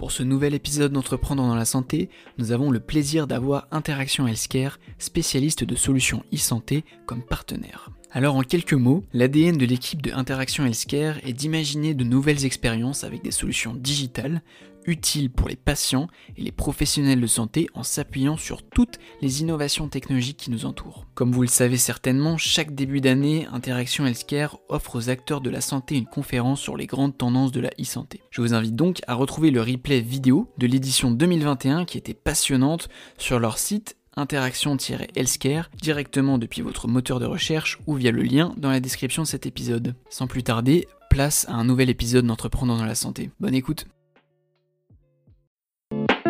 Pour ce nouvel épisode d'Entreprendre dans la santé, nous avons le plaisir d'avoir Interaction Healthcare, spécialiste de solutions e-santé, comme partenaire. Alors en quelques mots, l'ADN de l'équipe de Interaction Healthcare est d'imaginer de nouvelles expériences avec des solutions digitales, utiles pour les patients et les professionnels de santé en s'appuyant sur toutes les innovations technologiques qui nous entourent. Comme vous le savez certainement, chaque début d'année, Interaction Healthcare offre aux acteurs de la santé une conférence sur les grandes tendances de la e-santé. Je vous invite donc à retrouver le replay vidéo de l'édition 2021 qui était passionnante sur leur site interaction-healthcare directement depuis votre moteur de recherche ou via le lien dans la description de cet épisode. Sans plus tarder, place à un nouvel épisode d'Entrepreneurs dans la santé. Bonne écoute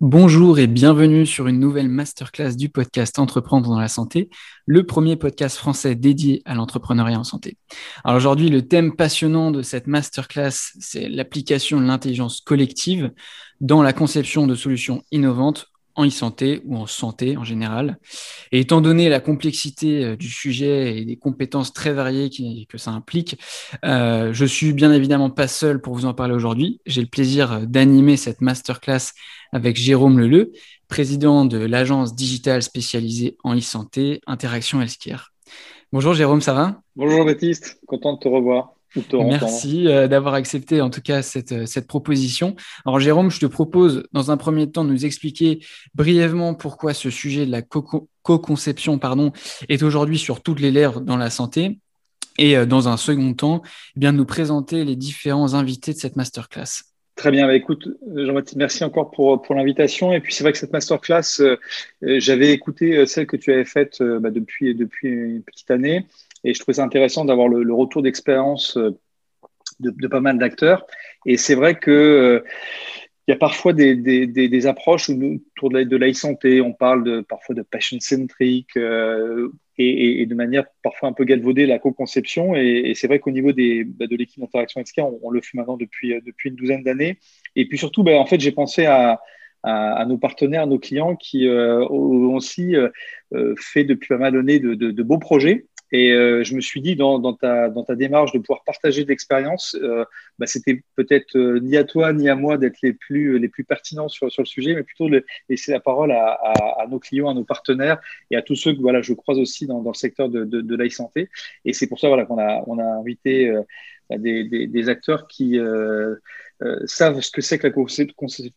Bonjour et bienvenue sur une nouvelle masterclass du podcast Entreprendre dans la santé, le premier podcast français dédié à l'entrepreneuriat en santé. Alors aujourd'hui, le thème passionnant de cette masterclass, c'est l'application de l'intelligence collective dans la conception de solutions innovantes en e-santé ou en santé en général. Et étant donné la complexité euh, du sujet et des compétences très variées que ça implique, euh, je suis bien évidemment pas seul pour vous en parler aujourd'hui. J'ai le plaisir d'animer cette masterclass avec Jérôme Leleu, président de l'agence digitale spécialisée en e-santé Interaction Healthcare. Bonjour Jérôme, ça va? Bonjour Baptiste, content de te revoir. Merci euh, d'avoir accepté en tout cas cette, euh, cette, proposition. Alors Jérôme, je te propose dans un premier temps de nous expliquer brièvement pourquoi ce sujet de la co-conception pardon, est aujourd'hui sur toutes les lèvres dans la santé. Et euh, dans un second temps, eh bien, nous présenter les différents invités de cette masterclass. Très bien, bah, écoute, Jean-Baptiste, merci encore pour, pour l'invitation. Et puis c'est vrai que cette masterclass, j'avais écouté celle que tu avais faite bah, depuis, depuis une petite année. Et je trouvais ça intéressant d'avoir le, retour d'expérience euh, de, pas mal d'acteurs. Et c'est vrai que euh, il y a parfois des, approches autour de la, santé on parle de, parfois de patient-centric euh, et, de manière parfois un peu galvaudée la co-conception. Et, c'est vrai qu'au niveau des, bah, de l'équipe d'interaction etc., on, le fait maintenant depuis, depuis une douzaine d'années. Et puis surtout, bah, en fait, j'ai pensé à, nos partenaires, à nos clients qui ont aussi fait depuis pas mal d'années de, beaux projets et euh, je me suis dit, dans, dans, ta, dans ta démarche de pouvoir partager de l'expérience, euh, bah, c'était peut-être euh, ni à toi ni à moi d'être les plus, les plus pertinents sur, sur le sujet, mais plutôt de laisser la parole à, à, à, nos clients, à nos partenaires et à tous ceux que voilà, je croise aussi dans, dans le secteur de, de, de l'e-santé. Et c'est pour ça voilà, qu'on a, on a invité bah, des, des, des, acteurs qui euh, savent ce que c'est que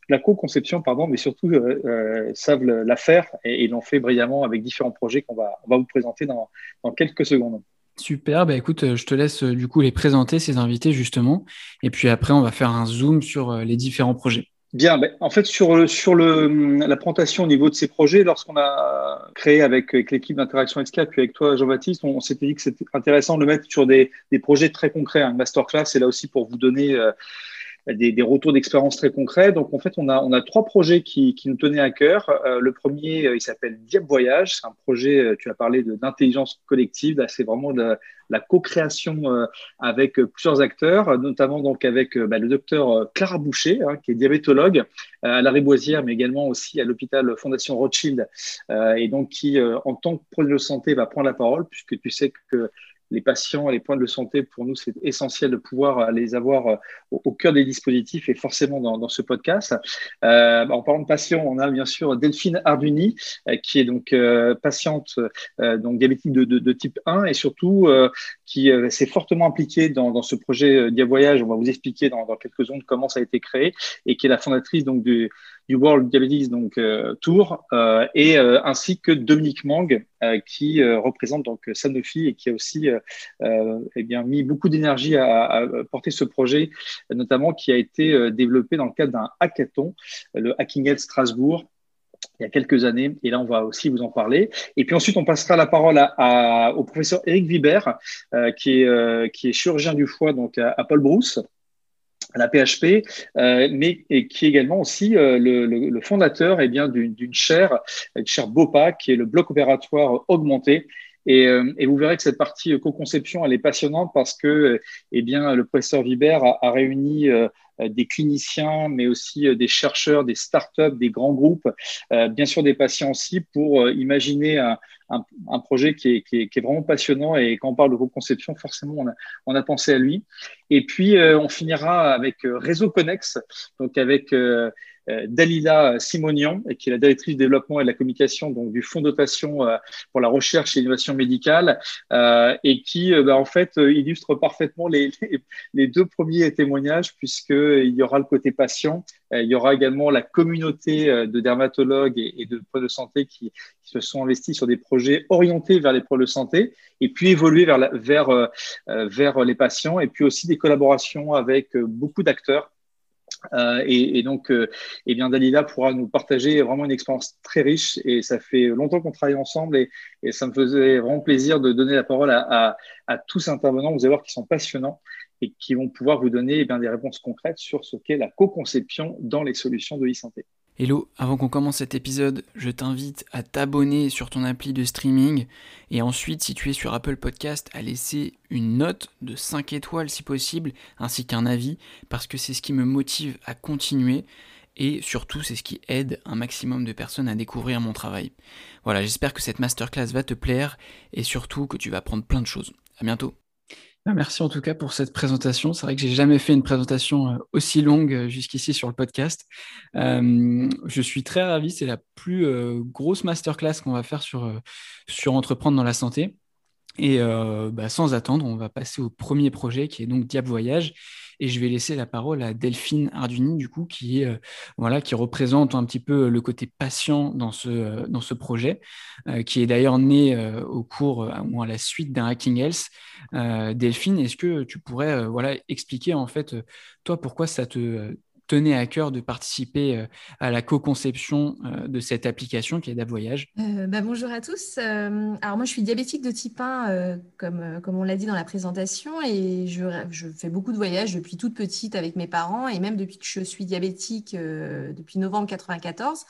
la co-conception, pardon, mais surtout euh, euh, savent la faire et, l'ont fait brillamment avec différents projets qu'on va, on va vous présenter dans, dans quelques secondes. Super, bah écoute, je te laisse du coup les présenter, ces invités justement, et puis après on va faire un zoom sur les différents projets. Bien, ben, en fait, sur, sur le, la présentation au niveau de ces projets, lorsqu'on a créé avec, avec l'équipe d'interaction Escape, puis avec toi, Jean-Baptiste, on, s'était dit que c'était intéressant de le mettre sur des, des projets très concrets. Un masterclass, c'est là aussi pour vous donner des, retours d'expérience très concrets. Donc, en fait, on a, on a trois projets qui, nous tenaient à cœur. Euh, le premier, euh, il s'appelle Diab Voyage. C'est un projet, euh, tu as parlé d'intelligence collective. C'est vraiment de, la co-création avec plusieurs acteurs, notamment donc avec bah, le docteur Clara Boucher, hein, qui est diabétologue à la Riboisière, mais également aussi à l'hôpital Fondation Rothschild, et donc qui, en tant que produit de santé, va prendre la parole, puisque tu sais que les patients et les points de santé, pour nous, c'est essentiel de pouvoir euh, les avoir euh, au, cœur des dispositifs et forcément dans, ce podcast. Euh, en parlant de patients, on a bien sûr Delphine Arduni, qui est donc patiente donc diabétique de, type 1 et surtout qui s'est fortement impliquée dans, ce projet Dia Voyage. On va vous expliquer dans, quelques secondes comment ça a été créé et qui est la fondatrice donc du, du World Diabetes donc euh, Tour euh, et euh, ainsi que Dominique Mang qui représente donc Sanofi et qui a aussi eh bien mis beaucoup d'énergie à, porter ce projet notamment qui a été développé dans le cadre d'un hackathon le Hacking Health Strasbourg il y a quelques années. Et là, on va aussi vous en parler. Et puis ensuite, on passera la parole au professeur Eric Vibert, qui, est, qui est chirurgien du foie donc à, à Paul Brousse la PHP, mais qui est également aussi le, fondateur et eh bien d'une chaire, une chaire BOPA, qui est le bloc opératoire augmenté, et, vous verrez que cette partie co-conception, elle est passionnante parce que eh bien, le professeur Vibert a, réuni euh, des cliniciens, mais aussi euh, des chercheurs, des startups, des grands groupes, euh, bien sûr des patients aussi, pour imaginer un, projet qui est, vraiment passionnant. Et quand on parle de co-conception, forcément, on a, pensé à lui. Et puis, on finira avec Réseau Connex, donc avec euh, Dalila Simonian, qui est la directrice du développement et de la communication donc, du Fonds de dotation euh, pour la recherche et l'innovation médicale, euh, et qui bah, en fait illustre parfaitement les, les, deux premiers témoignages, puisqu'il y aura le côté patient, il y aura également la communauté de dermatologues et, de pôles de santé qui, se sont investis sur des projets orientés vers les pôles de santé, et puis évoluer vers, vers, vers les patients, et puis aussi des collaborations avec beaucoup d'acteurs euh, et, donc, euh, eh bien, Dalila pourra nous partager vraiment une expérience très riche. Et ça fait longtemps qu'on travaille ensemble et, ça me faisait vraiment plaisir de donner la parole à, tous ces intervenants. Vous allez voir qu'ils sont passionnants et qui vont pouvoir vous donner eh bien, des réponses concrètes sur ce qu'est la co-conception dans les solutions de e-santé. Hello, avant qu'on commence cet épisode, je t'invite à t'abonner sur ton appli de streaming et ensuite, si tu es sur Apple Podcast, à laisser une note de 5 étoiles si possible, ainsi qu'un avis, parce que c'est ce qui me motive à continuer et surtout c'est ce qui aide un maximum de personnes à découvrir mon travail. Voilà, j'espère que cette masterclass va te plaire et surtout que tu vas apprendre plein de choses. À bientôt. Bah, merci en tout cas pour cette présentation. C'est vrai que j'ai jamais fait une présentation euh, aussi longue euh, jusqu'ici sur le podcast. Euh, je suis très ravi. C'est la plus grosse masterclass qu'on va faire sur, sur entreprendre dans la santé. Et bah, sans attendre, on va passer au premier projet qui est donc Diable Voyage. Et je vais laisser la parole à Delphine Arduni, du coup, qui, est, voilà, qui représente un petit peu le côté patient dans ce, dans ce projet, qui est d'ailleurs né au cours ou à la suite d'un Hacking Health. Delphine, est-ce que tu pourrais voilà, expliquer en fait, toi, pourquoi ça te tenait à cœur de participer euh, à la co-conception euh, de cette application qui est DAVoyage euh, bah, Bonjour à tous. alors moi, je suis diabétique de type 1, comme, comme on l'a dit dans la présentation, et je, je, fais beaucoup de voyages depuis toute petite avec mes parents, et même depuis que je suis diabétique, depuis novembre 94.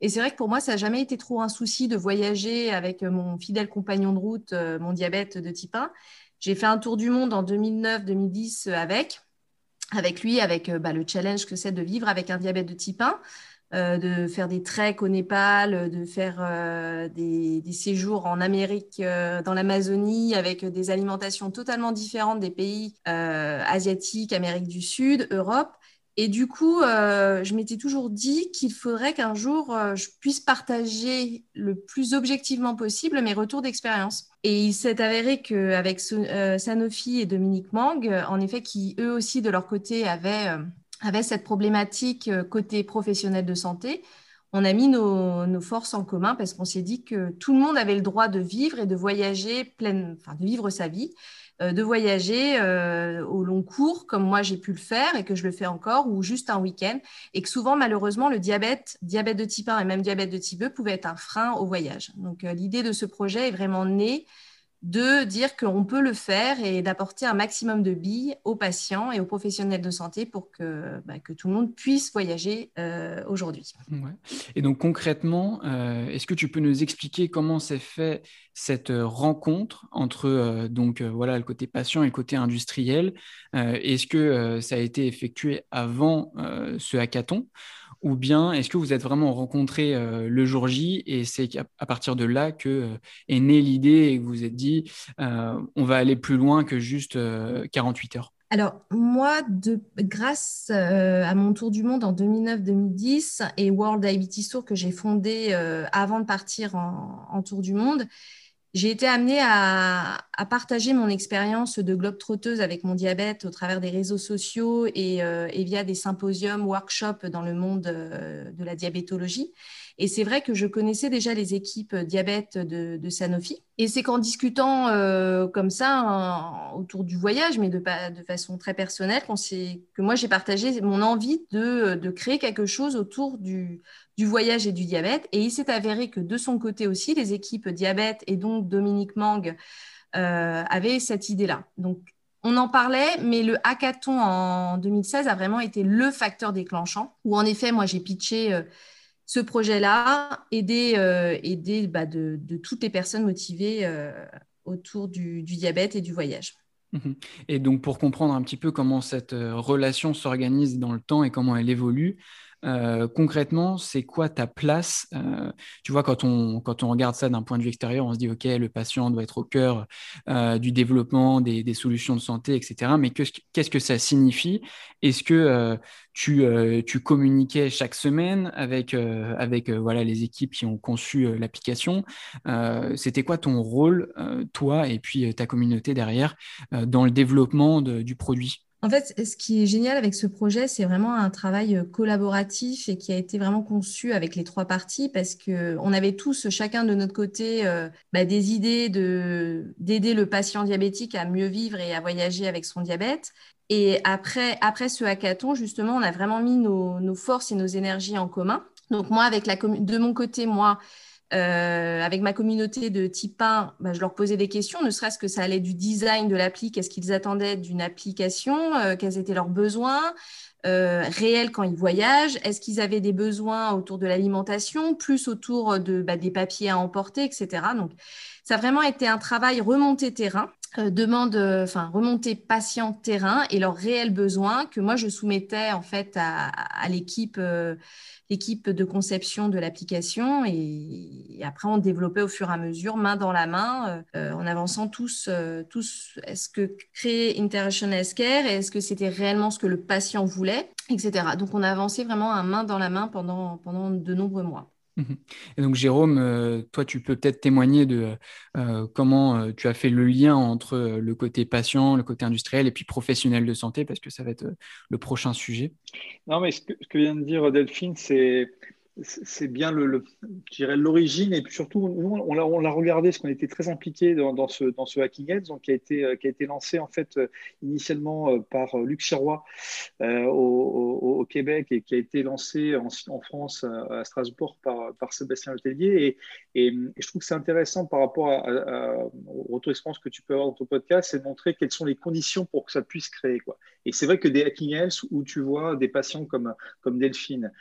Et c'est vrai que pour moi, ça n'a jamais été trop un souci de voyager avec mon fidèle compagnon de route, mon diabète de type 1. J'ai fait un tour du monde en 2009-2010 avec avec lui, avec euh, bah, le challenge que c'est de vivre avec un diabète de type 1. Euh, de faire des treks au Népal, de faire euh, des, séjours en Amérique, dans l'Amazonie, avec des alimentations totalement différentes des pays asiatiques, Amérique du Sud, Europe. Et du coup, euh, je m'étais toujours dit qu'il faudrait qu'un jour, euh, je puisse partager le plus objectivement possible mes retours d'expérience. Et il s'est avéré qu'avec euh, Sanofi et Dominique Mang, en effet, qui eux aussi, de leur côté, avaient, avaient cette problématique côté professionnel de santé, on a mis nos, forces en commun parce qu'on s'est dit que tout le monde avait le droit de vivre et de voyager, pleine, enfin, de vivre sa vie. euh, de voyager euh, au long cours, comme moi j'ai pu le faire et que je le fais encore, ou juste un week-end. Et que souvent, malheureusement, le diabète, diabète de type 1 et même diabète de type 2 pouvait être un frein au voyage. Donc, euh, l'idée de ce projet est vraiment née de dire qu'on peut le faire et d'apporter un maximum de billes aux patients et aux professionnels de santé pour que, bah, que tout le monde puisse voyager euh, aujourd'hui. Et donc concrètement, euh, est-ce que tu peux nous expliquer comment s'est fait cette rencontre entre euh, donc voilà le côté patient et le côté industriel? Est-ce que ça a été effectué avant ce hackathon? Ou bien est-ce que vous êtes vraiment rencontrés euh, le jour J et c'est à partir de là que euh, est née l'idée et que vous vous êtes dit euh, on va aller plus loin que juste 48 heures? Alors, moi, de, grâce à mon tour du monde en 2009-2010 et World Diabetes Tour que j'ai fondé avant de partir en, tour du monde, j'ai été amenée à, partager mon expérience de globe trotteuse avec mon diabète au travers des réseaux sociaux et, euh, via des symposiums, workshops dans le monde euh, de la diabétologie. Et c'est vrai que je connaissais déjà les équipes diabète de, Sanofi. Et c'est qu'en discutant euh, comme ça autour du voyage, mais de, façon très personnelle, que moi j'ai partagé mon envie de, de, créer quelque chose autour du, voyage et du diabète. Et il s'est avéré que de son côté aussi, les équipes diabète et donc Dominique Mang euh, avaient cette idée-là. Donc on en parlait, mais le hackathon en 2016 a vraiment été le facteur déclenchant, où en effet, moi, j'ai pitché euh, ce projet-là, aider, euh, aider bah, de, toutes les personnes motivées euh, autour du, diabète et du voyage. Mhm. Et donc, pour comprendre un petit peu comment cette relation s'organise dans le temps et comment elle évolue, euh, concrètement, c'est quoi ta place euh, Tu vois, quand on, regarde ça d'un point de vue extérieur, on se dit, OK, le patient doit être au cœur euh, du développement des, solutions de santé, etc. Mais qu'est-ce que ça signifie? Est-ce que tu, communiquais chaque semaine avec, les équipes qui ont conçu l'application? C'était quoi ton rôle, toi, et puis ta communauté derrière, dans le développement du produit? En fait, ce qui est génial avec ce projet, c'est vraiment un travail euh, collaboratif et qui a été vraiment conçu avec les trois parties parce qu'on avait tous, chacun de notre côté, euh, bah, des idées d'aider le patient diabétique à mieux vivre et à voyager avec son diabète. Et après, après ce hackathon, justement, on a vraiment mis nos, nos forces et nos énergies en commun. Donc moi, avec la de mon côté, moi, euh, avec ma communauté de type 1, bah, je leur posais des questions, ne serait-ce que ça allait du design de l'appli, qu'est-ce qu'ils attendaient d'une application, euh, quels étaient leurs besoins euh, réels quand ils voyagent, est-ce qu'ils avaient des besoins autour de l'alimentation, plus autour de, bah, des papiers à emporter, etc. Donc, ça a vraiment été un travail remonté terrain. Demande, enfin remonter patient terrain et leurs réels besoins que moi je soumettais en fait à, à l'équipe équipe de conception de l'application et, après on développait au fur et à mesure, main dans la main, euh, en avançant tous, euh, tous est-ce que créer Interaction Healthcare, est-ce que c'était réellement ce que le patient voulait, etc. Donc on a avancé vraiment à main dans la main pendant, pendant de nombreux mois. Et donc Jérôme, euh, toi tu peux peut-être témoigner de euh, comment euh, tu as fait le lien entre le côté patient, le côté industriel et puis professionnel de santé, parce que ça va être le prochain sujet. Non, mais ce que vient de dire Delphine, c'est c'est bien le, l'origine et puis surtout nous on l'a, on l'a regardé parce qu'on était très impliqué dans, ce dans ce Hacking Heads donc qui a été euh, qui a été lancé en fait euh, initialement euh, par Luc Chirois au, au, Québec et qui a été lancé en, France à, Strasbourg par, par Sébastien Letellier. Et, je trouve que c'est intéressant par rapport à, à, expérience que tu peux avoir dans ton podcast c'est de montrer quelles sont les conditions pour que ça puisse créer quoi. Et c'est vrai que des Hacking Health où tu vois des patients comme comme Delphine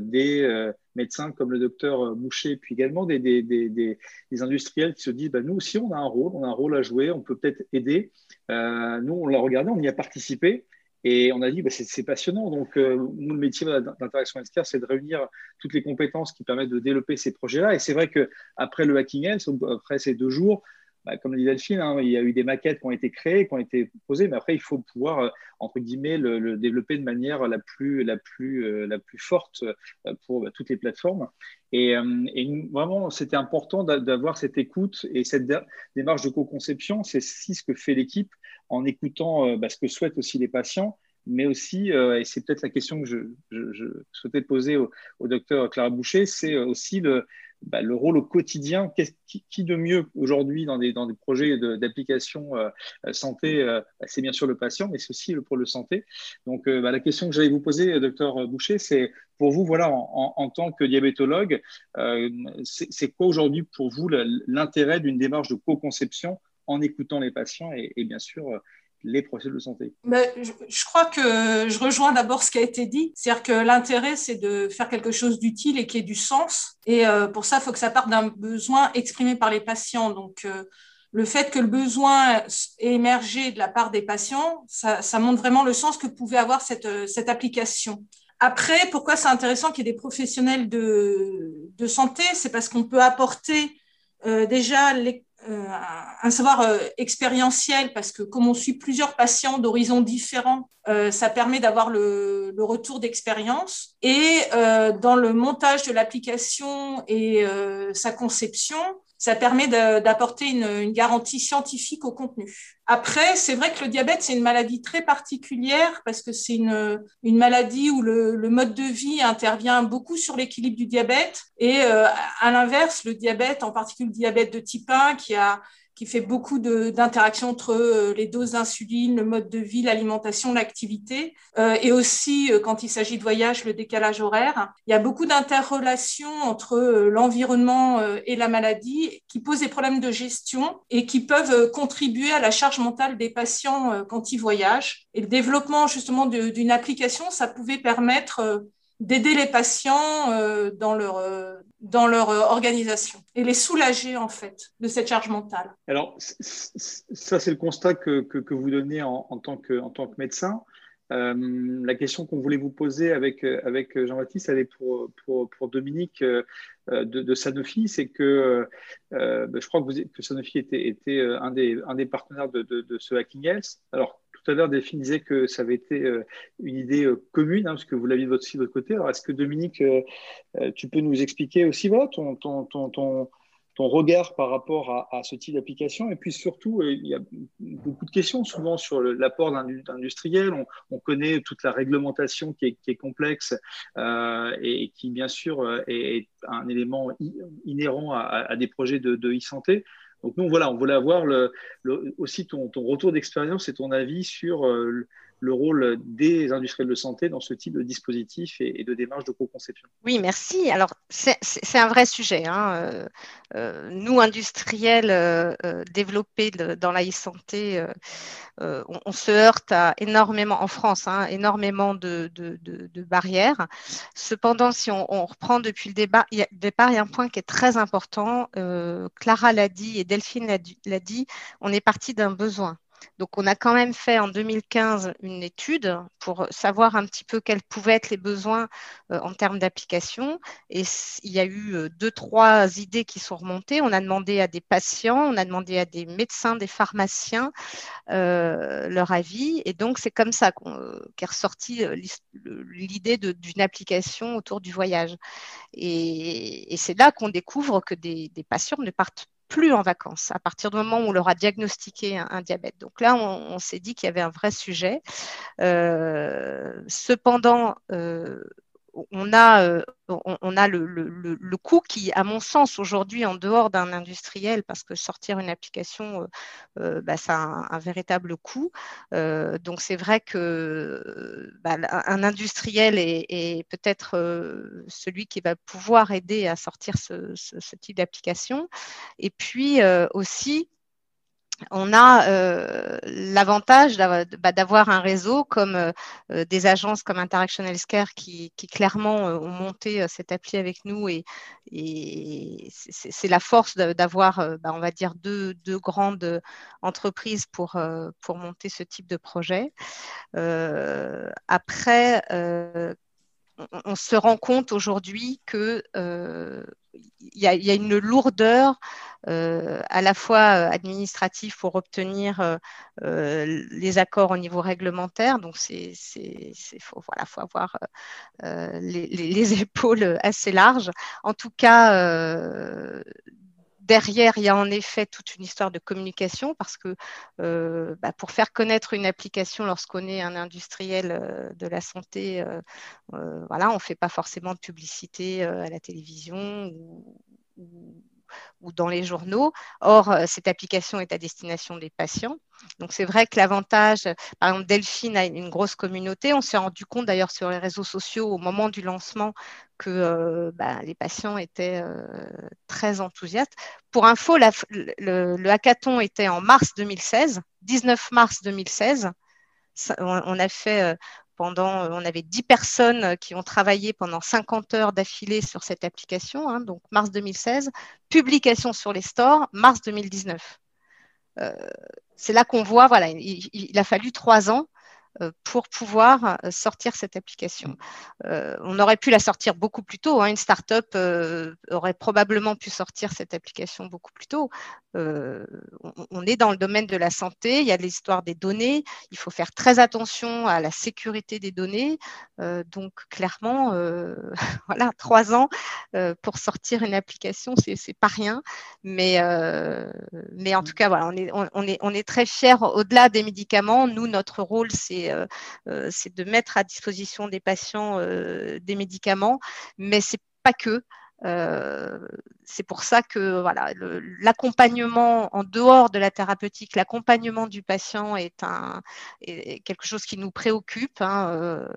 des médecins comme le docteur Moucher, puis également des, des, des, des industriels qui se disent bah, nous aussi, on a un rôle, on a un rôle à jouer, on peut peut-être aider. Euh, nous, on l'a regardé, on y a participé. Et on a dit, bah, c'est passionnant. Donc, euh, le métier d'interaction healthcare, c'est de réunir toutes les compétences qui permettent de développer ces projets-là. Et c'est vrai qu'après le Hacking Health, après ces deux jours, bah, comme le dit Delphine, il y a eu des maquettes qui ont été créées, qui ont été posées, mais après, il faut pouvoir, euh, entre guillemets, le, développer de manière la plus, la plus, euh, la plus forte euh, pour bah, toutes les plateformes. Et, vraiment, c'était important d'avoir cette écoute et cette démarche de co-conception. C'est ce que fait l'équipe en écoutant bah, ce que souhaitent aussi les patients mais aussi, et c'est peut-être la question que je, souhaitais poser au, docteur Clara Boucher, c'est aussi le, bah, le rôle au quotidien, qui, de mieux aujourd'hui dans des, dans des projets d'application euh, santé, euh, bah, c'est bien sûr le patient, mais c'est aussi le pôle de santé. Donc euh, bah, la question que j'allais vous poser, docteur Boucher, c'est pour vous, voilà, en, tant que diabétologue, c'est quoi aujourd'hui pour vous l'intérêt d'une démarche de co-conception en écoutant les patients et bien sûr les procès de santé je, crois que je rejoins d'abord ce qui a été dit, c'est-à-dire que l'intérêt, c'est de faire quelque chose d'utile et qui ait du sens. Et euh, pour ça, il faut que ça parte d'un besoin exprimé par les patients. Donc, euh, le fait que le besoin ait émergé de la part des patients, ça, montre vraiment le sens que pouvait avoir cette, euh, cette application. Après, pourquoi c'est intéressant qu'il y ait des professionnels de, santé? C'est parce qu'on peut apporter déjà les, un savoir euh, expérientiel parce que comme on suit plusieurs patients d'horizons différents, euh, ça permet d'avoir le, le, retour d'expérience. Et dans le montage de l'application et sa conception, ça permet d'apporter une, garantie scientifique au contenu. Après, c'est vrai que le diabète, c'est une maladie très particulière parce que c'est une, maladie où le, le, mode de vie intervient beaucoup sur l'équilibre du diabète. Et euh, à l'inverse, le diabète, en particulier le diabète de type 1, qui a qui fait beaucoup d'interactions entre euh, les doses d'insuline, le mode de vie, l'alimentation, l'activité, euh, et aussi euh, quand il s'agit de voyage, le décalage horaire. Il y a beaucoup d'interrelations entre l'environnement et la maladie qui posent des problèmes de gestion et qui peuvent contribuer à la charge mentale des patients quand ils voyagent. Et le développement justement d'une application, ça pouvait permettre d'aider les patients dans leur dans leur euh, organisation et les soulager en fait de cette charge mentale. Alors ça c'est le constat que, que, vous donnez en, en, tant que, en tant que médecin. Euh, la question qu'on voulait vous poser avec, avec Jean-Baptiste, elle est pour, pour, pour Dominique euh, de, de, Sanofi, c'est que euh, bah, je crois que, vous, que Sanofi était, était un, des, un des partenaires de, de, de ce Hacking Health. Alors tout à l'heure, Delphine disait que ça avait été euh, une idée euh, commune, hein, parce que vous l'aviez de votre côté. Alors, est-ce que Dominique, euh, tu peux nous expliquer aussi ton, ton, ton, ton, regard par rapport à, ce type d'application? Et puis surtout, il y a beaucoup de questions souvent sur l'apport d'industriels. On, on, connaît toute la réglementation qui est, complexe et qui, bien sûr, est un élément inhérent à, des projets de, de e-santé. Donc nous, voilà, on voulait avoir le, aussi ton, ton retour d'expérience et ton avis sur euh, le rôle des industriels de santé dans ce type de dispositif et, de démarche de co-conception. Oui, merci. Alors, c'est un vrai sujet. Hein. Euh, euh, nous, industriels euh, développés dans la e-santé, on, se heurte à énormément, en France, hein, énormément de, barrières. Cependant, si on, reprend depuis le débat, a, départ, il y a un point qui est très important. Clara l'a dit et Delphine l'a dit, on est parti d'un besoin. Donc, on a quand même fait en 2015 une étude pour savoir un petit peu quels pouvaient être les besoins euh, en termes d'application. Et il y a eu euh, deux, trois idées qui sont remontées. On a demandé à des patients, on a demandé à des médecins, des pharmaciens euh, leur avis. Et donc, c'est comme ça qu'est ressortie l'idée d'une application autour du voyage. Et, c'est là qu'on découvre que des, des patients ne partent plus en vacances à partir du moment où on leur a diagnostiqué un, diabète. Donc là, on, s'est dit qu'il y avait un vrai sujet. Euh, cependant, euh, on a, euh, on, a le, le, coût qui, à mon sens, aujourd'hui, en dehors d'un industriel, parce que sortir une application, euh, bah, ça a un, véritable coût. Euh, donc, c'est vrai que bah, un industriel est, peut-être celui qui va pouvoir aider à sortir ce type d'application. Et puis aussi, on a euh, l'avantage bah, d'avoir un réseau comme euh, euh, des agences comme Interaction Healthcare qui, qui clairement ont monté cette appli avec nous et, c'est la force d'avoir, bah, on deux, grandes entreprises pour, pour monter ce type de projet. après, on, se rend compte aujourd'hui que il y, a une lourdeur euh, à la fois euh, administrative pour obtenir euh, les accords au niveau réglementaire. Donc, c'est faut, voilà, faut avoir les, les, épaules assez larges. En tout cas, derrière, il y a en effet toute une histoire de communication parce que euh, bah, pour faire connaître une application lorsqu'on est un industriel euh, de la santé, euh, voilà, on ne fait pas forcément de publicité à la télévision ou, ou dans les journaux. Or, euh, cette application est à destination des patients. Donc, c'est vrai que l'avantage, par exemple, Delphine a une grosse communauté. On s'est rendu compte d'ailleurs sur les réseaux sociaux au moment du lancement que euh, bah, les patients étaient euh, très enthousiastes. Pour info, le, hackathon était en mars 2016, 19 mars 2016. on, a fait on avait 10 personnes euh, qui ont travaillé pendant 50 heures d'affilée sur cette application, hein, donc mars 2016, publication sur les stores, mars 2019. Euh, c'est là qu'on voit, voilà, il, a fallu trois ans euh, pour pouvoir euh, sortir cette application. Euh, on aurait pu la sortir beaucoup plus tôt. Hein. Une start-up aurait probablement pu sortir cette application beaucoup plus tôt. On, est dans le domaine de la santé, il y a l'histoire des données, il faut faire très attention à la sécurité des données. donc clairement, voilà, trois ans pour sortir une application, c'est pas rien. Mais, en tout cas, on est, très fiers au-delà des médicaments. Nous, notre rôle, c'est euh, euh, de mettre à disposition des patients euh, des médicaments, mais c'est pas que. C'est pour ça que voilà, l'accompagnement en dehors de la thérapeutique, l'accompagnement du patient est, un, quelque chose qui nous préoccupe. Hein,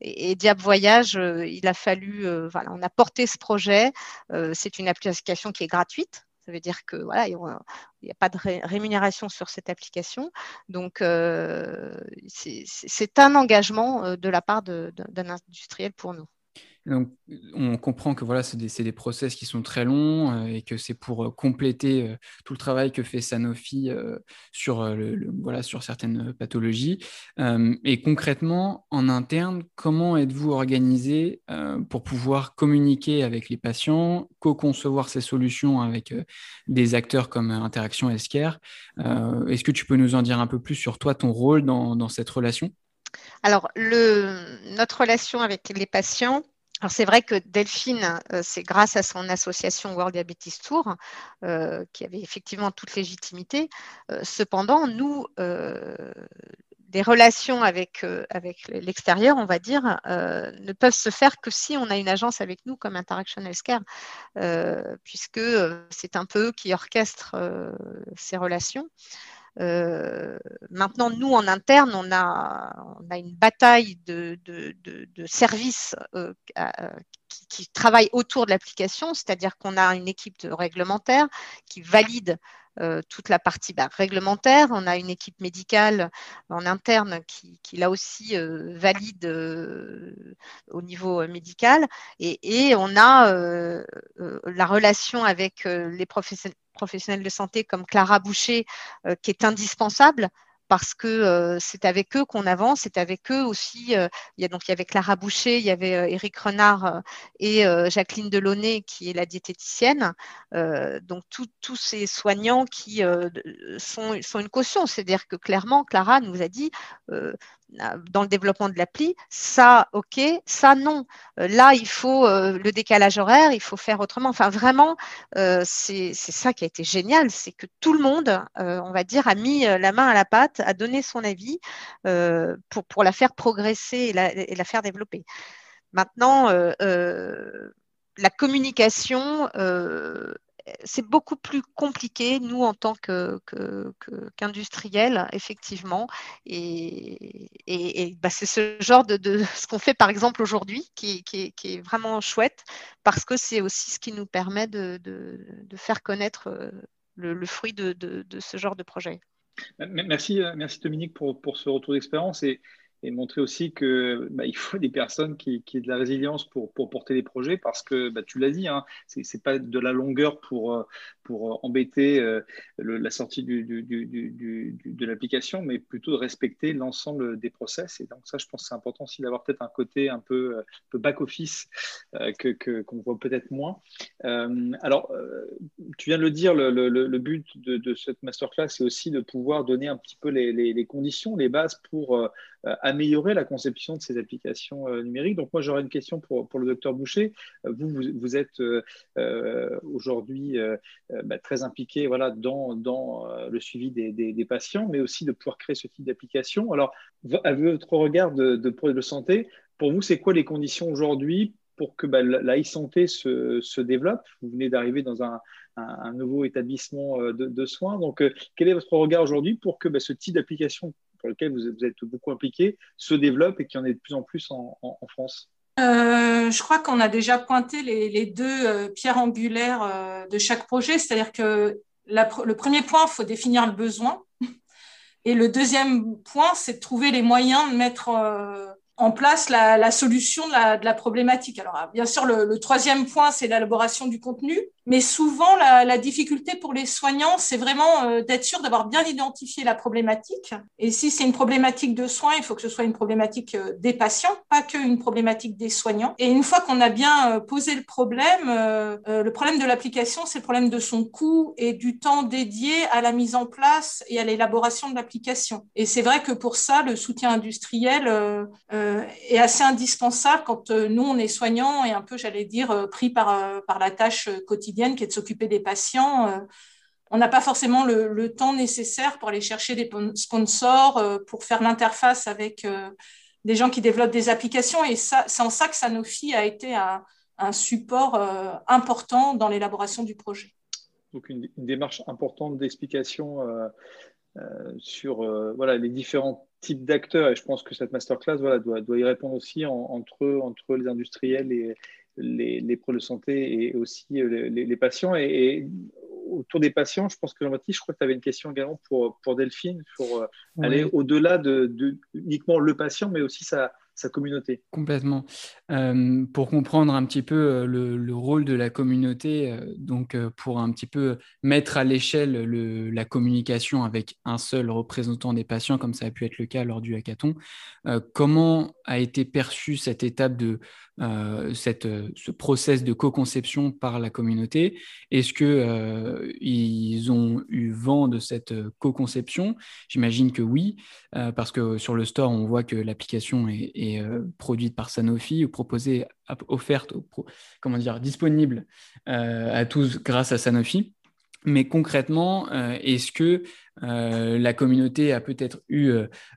et, Diable Voyage, il a fallu, voilà, on a porté ce projet. c'est une application qui est gratuite. Ça veut dire que voilà, il n'y a pas de rémunération sur cette application. Donc, c'est un engagement de la part d'un industriel pour nous. Donc, on comprend que voilà, c'est des, des, process qui sont très longs euh, et que c'est pour euh, compléter euh, tout le travail que fait Sanofi sur, voilà, sur certaines pathologies. et concrètement, en interne, comment êtes-vous organisé pour pouvoir communiquer avec les patients, co-concevoir ces solutions avec des acteurs comme Interaction Healthcare? Est-ce que tu peux nous en dire un peu plus sur toi, ton rôle dans, cette relation? Alors, notre relation avec les patients, alors c'est vrai que Delphine, euh, c'est grâce à son association World Diabetes Tour, euh, qui avait effectivement toute légitimité. Euh, cependant, nous, des relations avec, avec l'extérieur, on va dire, ne peuvent se faire que si on a une agence avec nous comme Interaction Healthcare, puisque c'est un peu eux qui orchestre ces relations. Euh, maintenant, nous, en interne, on a, on a une bataille de, de, de, services euh, qui, qui, travaillent autour de l'application, c'est-à-dire qu'on a une équipe de réglementaire qui valide euh, toute la partie bah, réglementaire. On a une équipe médicale en interne qui, là aussi valide au niveau médical. Et, on a la relation avec les professionnels de santé comme Clara Boucher, euh, qui est indispensable parce que c'est avec eux qu'on avance, c'est avec eux aussi. Il y a donc il y avait Clara Boucher, il y avait Éric Renard et Jacqueline Delaunay qui est la diététicienne. donc tous ces soignants qui sont, une caution, c'est-à-dire que clairement Clara nous a dit dans le développement de l'appli, ça, ok, ça, non. Euh, là, il faut euh, le décalage horaire, il faut faire autrement. Enfin, vraiment, euh, c'est ça qui a été génial, c'est que tout le monde, on va dire, a mis la main à la pâte, a donné son avis pour, pour la faire progresser et la faire développer. Maintenant, la communication, c'est beaucoup plus compliqué, nous, en tant qu'industriels, effectivement. Et, bah, c'est ce genre de, ce qu'on fait, par exemple, aujourd'hui, qui, est vraiment chouette, parce que c'est aussi ce qui nous permet de, faire connaître euh, le, fruit de, ce genre de projet. Merci, euh, merci Dominique pour, ce retour d'expérience. Et montrer aussi que bah, il faut des personnes qui, qui aient de la résilience pour, pour porter des projets parce que bah, tu l'as dit, hein, c'est, c'est pas de la longueur pour, euh, pour embêter euh, la sortie de l'application, mais plutôt de respecter l'ensemble des process. Et donc ça, je pense que c'est important aussi d'avoir peut-être un côté un peu, euh, back-office que, qu'on voit peut-être moins. alors, tu viens de le dire, le, but de, cette masterclass, c'est aussi de pouvoir donner un petit peu les, les, les conditions, les bases pour euh, améliorer la conception de ces applications euh, numériques. Donc moi, j'aurais une question pour, pour le docteur Boucher. Euh, vous, vous, êtes aujourd'hui bah, très impliqué voilà, dans, dans le suivi des, des, patients, mais aussi de pouvoir créer ce type d'application. Alors, à votre regard de, de, santé, pour vous, c'est quoi les conditions aujourd'hui pour que bah, la e-santé se, se, développe? Vous venez d'arriver dans un, un, nouveau établissement de, de soins. Donc, quel est votre regard aujourd'hui pour que bah, ce type d'application pour lequel vous, êtes beaucoup impliqué se développe et qu'il y en ait de plus en plus en, France euh, je crois qu'on a déjà pointé les, deux euh, pierres angulaires euh, de chaque projet, c'est-à-dire que le premier point, il faut définir le besoin. Et le deuxième point, c'est de trouver les moyens de mettre en place la, solution de la, problématique. Alors, bien sûr, le troisième point, c'est l'élaboration du contenu. Mais souvent, la, difficulté pour les soignants, c'est vraiment euh, d'être sûr d'avoir bien identifié la problématique. Et si c'est une problématique de soins, il faut que ce soit une problématique euh, des patients, pas qu'une problématique des soignants. Et une fois qu'on a bien euh, posé le problème, le problème de l'application, c'est le problème de son coût et du temps dédié à la mise en place et à l'élaboration de l'application. Et c'est vrai que pour ça, le soutien industriel est assez indispensable quand nous, on est soignants et un peu, j'allais dire, pris par, par la tâche quotidienne qui est de s'occuper des patients. Euh, on n'a pas forcément le, temps nécessaire pour aller chercher des sponsors, euh, pour faire l'interface avec euh, des gens qui développent des applications. Et c'est en ça que Sanofi a été un, un support important dans l'élaboration du projet. Donc une, démarche importante d'explication sur voilà, les différents types d'acteurs. Et je pense que cette masterclass voilà, doit, doit y répondre aussi entre, entre les industriels et les, les pros de santé et aussi les, patients. et, autour des patients, je pense que Jean-Baptiste, je crois que tu avais une question également pour, pour Delphine, pour euh, aller au-delà de, uniquement le patient, mais aussi sa, sa communauté. Complètement. Euh, pour comprendre un petit peu euh, le, rôle de la communauté, euh, donc pour un petit peu mettre à l'échelle la communication avec un seul représentant des patients, comme ça a pu être le cas lors du hackathon, comment a été perçue cette étape de ce process de co-conception par la communauté? Est-ce que ils ont eu vent de cette co-conception? J'imagine que oui, parce que sur le store, on voit que l'application est euh, produite par Sanofi ou proposée, offerte, comment dire, disponible euh, à tous grâce à Sanofi. Mais concrètement, euh, est-ce que la communauté a peut-être eu,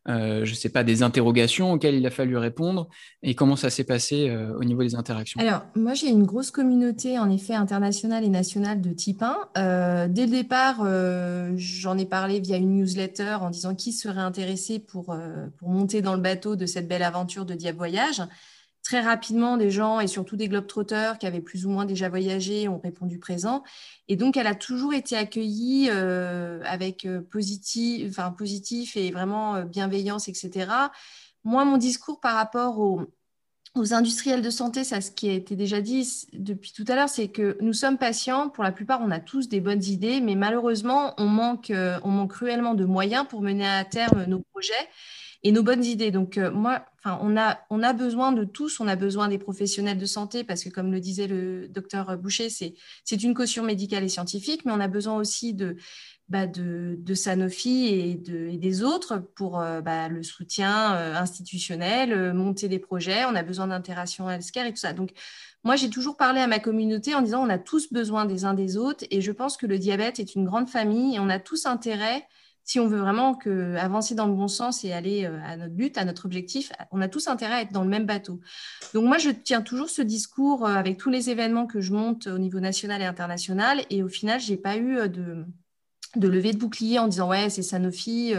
je ne sais pas, des interrogations auxquelles il a fallu répondre. Et comment ça s'est passé au niveau des interactions? Alors, moi, j'ai une grosse communauté, en effet, internationale et nationale de type 1. dès le départ, j'en ai parlé via une newsletter en disant qui serait intéressé pour, monter dans le bateau de cette belle aventure de Diable Voyage très rapidement, des gens, et surtout des globetrotters qui avaient plus ou moins déjà voyagé, ont répondu présent. Et donc, elle a toujours été accueillie euh, avec euh, positif, enfin, positif et vraiment euh, bienveillance, etc. Moi, mon discours par rapport aux, industriels de santé, ça, ce qui a été déjà dit depuis tout à l'heure, c'est que nous sommes patients. Pour la plupart, on a tous des bonnes idées, mais malheureusement, on manque, on manque cruellement de moyens pour mener à terme nos projets et nos bonnes idées. Donc, euh, moi, on a, on a besoin de tous, on a besoin des professionnels de santé parce que, comme le disait le docteur Boucher, c'est une caution médicale et scientifique, mais on a besoin aussi de, bah, de, Sanofi et, de, et, des autres pour euh, bah, le soutien euh, institutionnel, monter des projets. On a besoin d'interaction healthcare et tout ça. Donc, moi, j'ai toujours parlé à ma communauté en disant on a tous besoin des uns des autres et je pense que le diabète est une grande famille et on a tous intérêt si on veut vraiment que, avancer dans le bon sens et aller euh, à notre but, à notre objectif, on a tous intérêt à être dans le même bateau. Donc moi, je tiens toujours ce discours euh, avec tous les événements que je monte au niveau national et international. Et au final, je n'ai pas eu euh, de, de levée de bouclier en disant ouais, c'est Sanofi.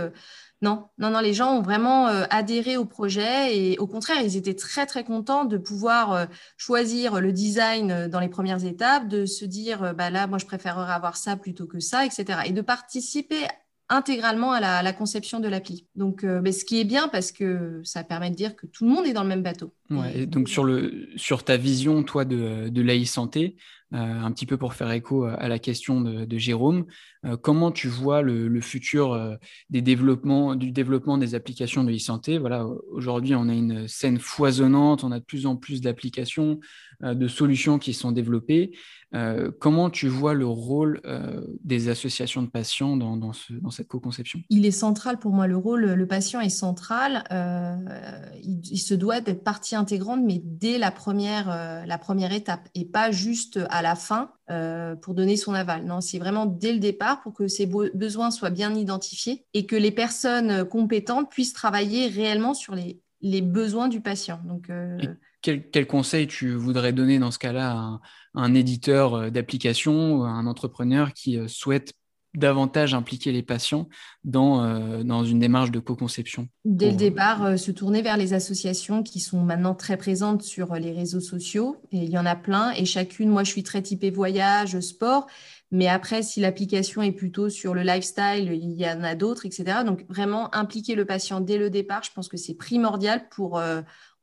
Non, non, non, les gens ont vraiment adhéré au projet et au contraire, ils étaient très, très contents de pouvoir choisir le design dans les premières étapes, de se dire, bah là, moi, je préférerais avoir ça plutôt que ça, etc. Et de participer intégralement à la, conception de l'appli. Donc, euh, ce qui est bien parce que ça permet de dire que tout le monde est dans le même bateau. et donc, sur, le, sur ta vision, toi, de, de l'AI-santé, euh, un petit peu pour faire écho à la question de, Jérôme, euh, comment tu vois le, futur des développements, du développement des applications de e-santé Voilà, aujourd'hui, on a une scène foisonnante, on a de plus en plus d'applications, de solutions qui sont développées. Euh, comment tu vois le rôle euh, des associations de patients dans, dans, cette co-conception? Il est central pour moi, le rôle, le patient est central. Euh, il, se doit d'être partie intégrante, mais dès la première, la première étape et pas juste à la fin pour donner son aval. Non, c'est vraiment dès le départ pour que ses besoins soient bien identifiés et que les personnes compétentes puissent travailler réellement sur les, les besoins du patient. Donc, quel, quel, conseil tu voudrais donner dans ce cas-là à un, éditeur euh, d'application, un entrepreneur qui euh, souhaite davantage impliquer les patients dans, euh, dans une démarche de co-conception? Dès le départ, se tourner vers les associations qui sont maintenant très présentes sur les réseaux sociaux. Et il y en a plein. Et chacune, moi, je suis très typée voyage, sport. Mais après, si l'application est plutôt sur le lifestyle, il y en a d'autres, etc. Donc, vraiment impliquer le patient dès le départ, je pense que c'est primordial pour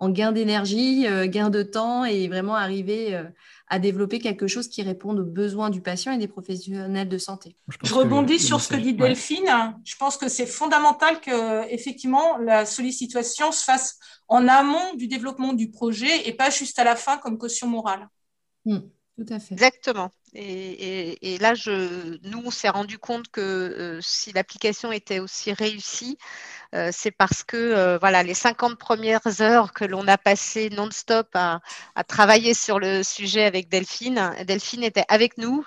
en gain d'énergie, euh, gain de temps et vraiment arriver euh, à développer quelque chose qui réponde aux besoins du patient et des professionnels de santé. Je, rebondis sur ce que dit Delphine. Je pense que c'est fondamental que effectivement la sollicitation se fasse en amont du développement du projet et pas juste à la fin comme caution morale. Mmh, tout à fait. Exactement. Et, là, je, nous, on s'est rendu compte que euh, si l'application était aussi réussie, euh, c'est parce que euh, voilà, les 50 premières heures que l'on a passées non-stop à, travailler sur le sujet avec Delphine, Delphine était avec nous,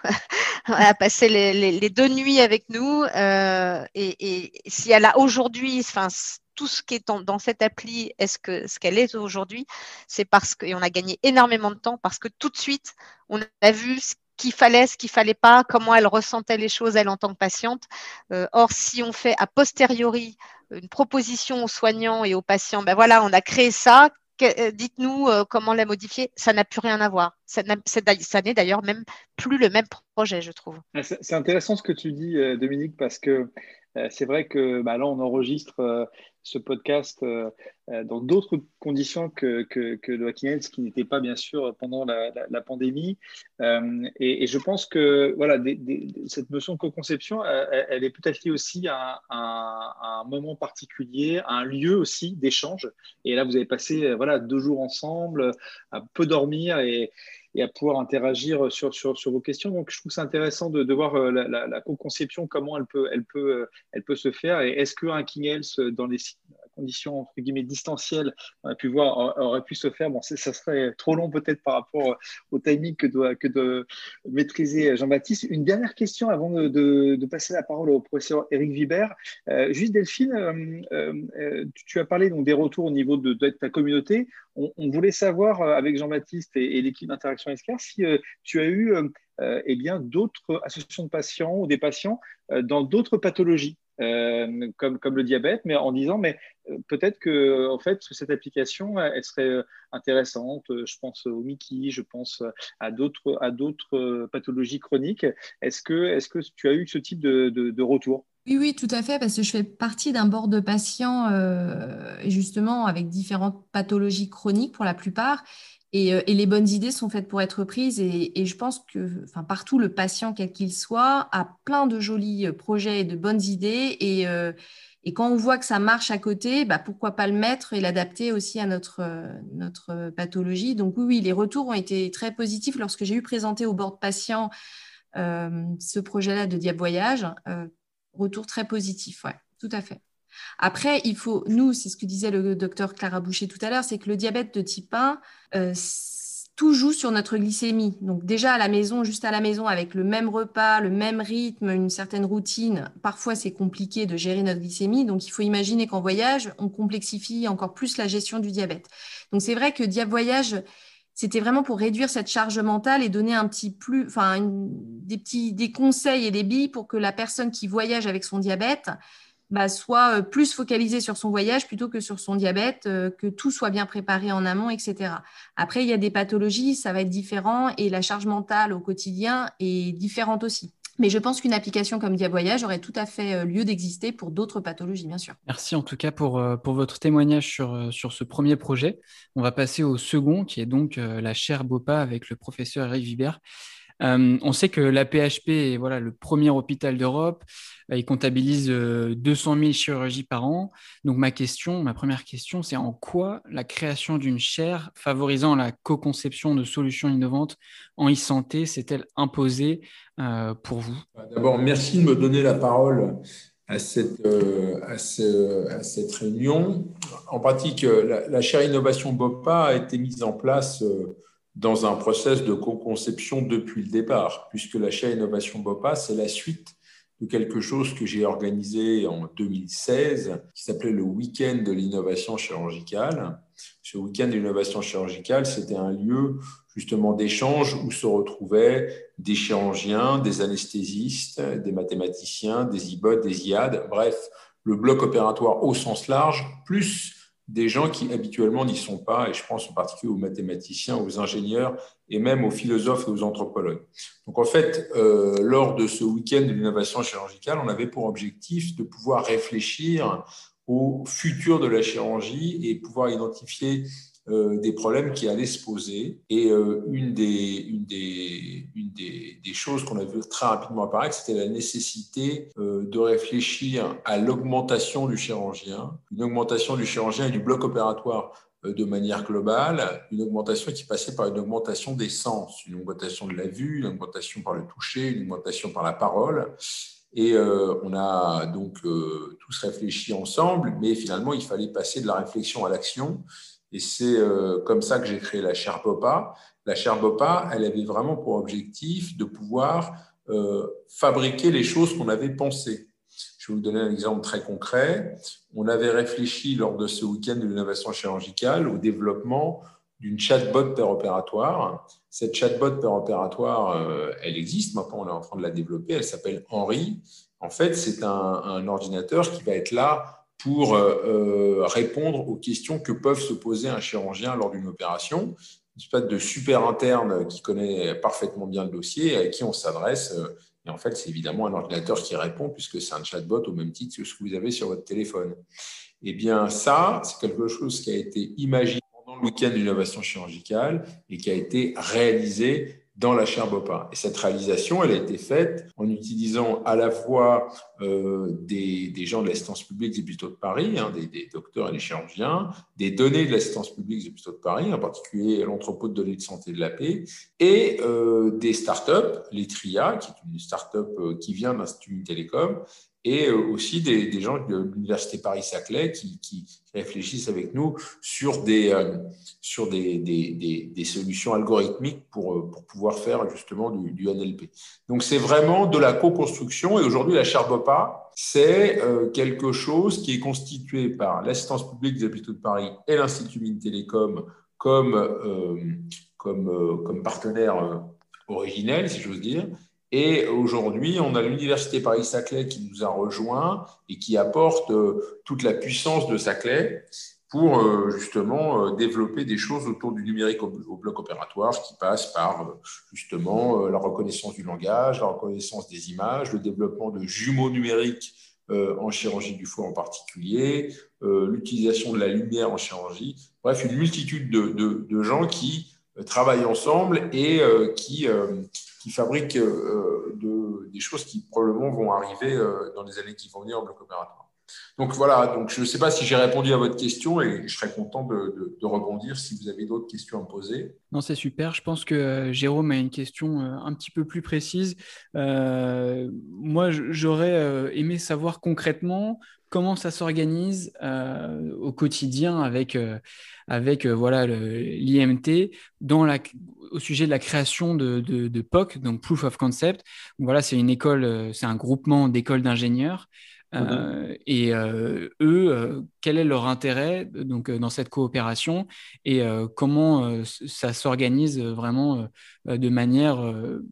elle a passé les, deux nuits avec nous. et, si elle a aujourd'hui, enfin, tout ce qui est dans cette appli est ce que ce qu'elle est aujourd'hui, c'est parce qu'on a gagné énormément de temps parce que tout de suite on a vu ce qu'il fallait, ce qu'il fallait pas, comment elle ressentait les choses elle en tant que patiente. Euh, or, si on fait a posteriori une proposition aux soignants et aux patients, ben voilà, on a créé ça. Euh, dites-nous euh, comment la modifier. Ça n'a plus rien à voir. Ça n'est d'ailleurs même plus le même projet, je trouve. Ah, c'est intéressant ce que tu dis, Dominique, parce que c'est vrai que bah, là, on enregistre ce podcast euh, euh, dans d'autres conditions que, que, que le Hacking ce qui n'était pas bien sûr pendant la, pandémie. Euh, et, je pense que voilà, cette notion de co-conception, elle, est peut-être liée aussi à, un moment particulier, à un lieu aussi d'échange. Et là, vous avez passé voilà, deux jours ensemble, à peu dormir et, et à pouvoir interagir sur, sur, sur, vos questions. Donc, je trouve ça intéressant de, voir la, la, co-conception, comment elle peut, elle, peut, elle peut se faire. Et est-ce qu'un King Health, dans les conditions entre guillemets distancielles, on aurait pu se faire. Bon, ça serait trop long peut-être par rapport au timing que doit de maîtriser Jean-Baptiste. Une dernière question avant de, passer la parole au professeur Eric Vibert. Euh, juste Delphine, euh, euh, tu, as parlé donc des retours au niveau de, de ta communauté. On, voulait savoir avec Jean-Baptiste et, l'équipe d'interaction Escar si tu as eu eh bien d'autres associations de patients ou des patients dans d'autres pathologies. Euh, comme, le diabète, mais en disant, mais euh, peut-être que en fait, cette application, elle serait euh, intéressante. Je pense au Mickey, je pense à d'autres, à d'autres pathologies chroniques. Est-ce que, est-ce que tu as eu ce type de, retour? Oui, oui, tout à fait, parce que je fais partie d'un bord de patients, justement, avec différentes pathologies chroniques pour la plupart. Euh, et, les bonnes idées sont faites pour être prises. Et, je pense que partout, le patient, quel qu'il soit, a plein de jolis euh, projets et de bonnes idées. Et, euh, quand on voit que ça marche à côté, bah, pourquoi pas le mettre et l'adapter aussi à notre, notre pathologie. Donc oui, oui, les retours ont été très positifs lorsque j'ai eu présenté au bord de patient ce projet-là de Diab Voyage. Retour très positif, ouais, tout à fait. Après, il faut, nous, c'est ce que disait le docteur Clara Boucher tout à l'heure, c'est que le diabète de type 1, euh, tout joue sur notre glycémie. Donc déjà à la maison, juste à la maison, avec le même repas, le même rythme, une certaine routine, parfois c'est compliqué de gérer notre glycémie. Donc il faut imaginer qu'en voyage, on complexifie encore plus la gestion du diabète. Donc c'est vrai que Diab Voyage, c'était vraiment pour réduire cette charge mentale et donner un petit plus, enfin, des petits des conseils et des billes pour que la personne qui voyage avec son diabète bah, soit euh, plus focalisé sur son voyage plutôt que sur son diabète, euh, que tout soit bien préparé en amont, etc. Après, il y a des pathologies, ça va être différent et la charge mentale au quotidien est différente aussi. Mais je pense qu'une application comme Diavoyage aurait tout à fait euh, lieu d'exister pour d'autres pathologies, bien sûr. Merci en tout cas pour, pour votre témoignage sur, sur ce premier projet. On va passer au second, qui est donc la chaire BOPA avec le professeur Eric Vibert. Euh, on sait que la PHP est voilà, le premier hôpital d'Europe. Euh, il comptabilise 200 euh, 000 chirurgies par an. Donc ma question, ma première question, c'est en quoi la création d'une chaire favorisant la co-conception de solutions innovantes en e-santé s'est-elle imposée pour vous? Bah, D'abord, merci de me donner la parole à cette, à, cette réunion. En pratique, la, la, chaire innovation BOPA a été mise en place dans un process de co-conception depuis le départ, puisque la chaire Innovation BOPA, c'est la suite quelque chose que j'ai organisé en 2016, qui s'appelait le Week-end de l'innovation chirurgicale. Ce Week-end de l'innovation chirurgicale, c'était un lieu justement d'échange où se retrouvaient des chirurgiens, des anesthésistes, des mathématiciens, des IBOT, des IAD, bref, le bloc opératoire au sens large, plus des gens qui habituellement n'y sont pas, et je pense en particulier aux mathématiciens, aux ingénieurs et même aux philosophes et aux anthropologues. Donc en fait, euh, lors de ce week-end de l'innovation chirurgicale, on avait pour objectif de pouvoir réfléchir au futur de la chirurgie et pouvoir identifier euh, des problèmes qui allaient se poser. Et euh, une, des, choses qu'on a vu très rapidement apparaître, c'était la nécessité euh, de réfléchir à l'augmentation du chirurgien, une augmentation du chirurgien et du bloc opératoire de manière globale, une augmentation qui passait par une augmentation des sens, une augmentation de la vue, une augmentation par le toucher, une augmentation par la parole. Et on a donc tous réfléchi ensemble, mais finalement, il fallait passer de la réflexion à l'action. Et c'est euh, comme ça que j'ai créé la chaire BOPA. La chaire BOPA, elle avait vraiment pour objectif de pouvoir euh, fabriquer les choses qu'on avait pensées. Je vais vous donner un exemple très concret. On avait réfléchi lors de ce week-end de l'innovation chirurgicale au développement d'une chatbot per opératoire. Cette chatbot per opératoire, euh, elle existe. Maintenant, on est en train de la développer. Elle s'appelle Henri. En fait, c'est un, ordinateur qui va être là pour euh, euh, répondre aux questions que peuvent se poser un chirurgien lors d'une opération. Une espèce de super interne qui connaît parfaitement bien le dossier, à qui on s'adresse. Et en fait, c'est évidemment un ordinateur qui répond, puisque c'est un chatbot au même titre que ce que vous avez sur votre téléphone. Eh bien, ça, c'est quelque chose qui a été imaginé le week-end d'innovation chirurgicale et qui a été réalisé dans la chaire Bopa. Et cette réalisation, elle a été faite en utilisant à la fois euh, des, gens de l'assistance publique des hôpitaux de Paris, hein, des, docteurs et des chirurgiens, des données de l'assistance publique des hôpitaux de Paris, en particulier l'entrepôt de données de santé de la paix, et euh, des startups, l'ETRIA, qui est une startup euh, qui vient d'Institut Télécom, et euh, aussi des, gens de l'Université Paris-Saclay qui, réfléchissent avec nous sur des, euh, sur des, des, solutions algorithmiques pour, euh, pour pouvoir faire justement du, NLP. Donc c'est vraiment de la co-construction et aujourd'hui la chaire BOPA, c'est quelque chose qui est constitué par l'assistance publique des hôpitaux de Paris et l'Institut Mines Télécom comme, comme, comme partenaire originel, si j'ose dire, et aujourd'hui, on a l'Université Paris-Saclay qui nous a rejoints et qui apporte euh, toute la puissance de Saclay pour euh, justement euh, développer des choses autour du numérique au, bloc opératoire qui passe par justement la reconnaissance du langage, la reconnaissance des images, le développement de jumeaux numériques en chirurgie du foie en particulier, l'utilisation de la lumière en chirurgie, bref, une multitude de, de gens qui travaillent ensemble et qui qui fabriquent euh, de, des choses qui probablement vont arriver euh, dans les années qui vont venir en bloc opératoire. Donc voilà, donc je ne sais pas si j'ai répondu à votre question et je serais content de, rebondir si vous avez d'autres questions à me poser. Non, c'est super. Je pense que euh, Jérôme a une question un petit peu plus précise. moi, j'aurais aimé savoir concrètement comment ça s'organise au quotidien avec, voilà l'IMT au sujet de la création de, de, POC, donc Proof of Concept. voilà, c'est une école, euh, c'est un groupement d'écoles d'ingénieurs. Euh, mhm. et euh, eux, quel est leur intérêt donc, dans cette coopération et comment ça s'organise vraiment de manière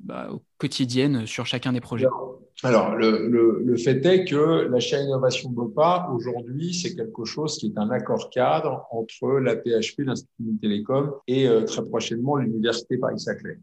bah, quotidienne sur chacun des projets? Alors, le, fait est que la chaîne Innovation BOPA, aujourd'hui, c'est quelque chose qui est un accord cadre entre la PHP, l'Institut Télécom et euh, très prochainement l'Université Paris-Saclay.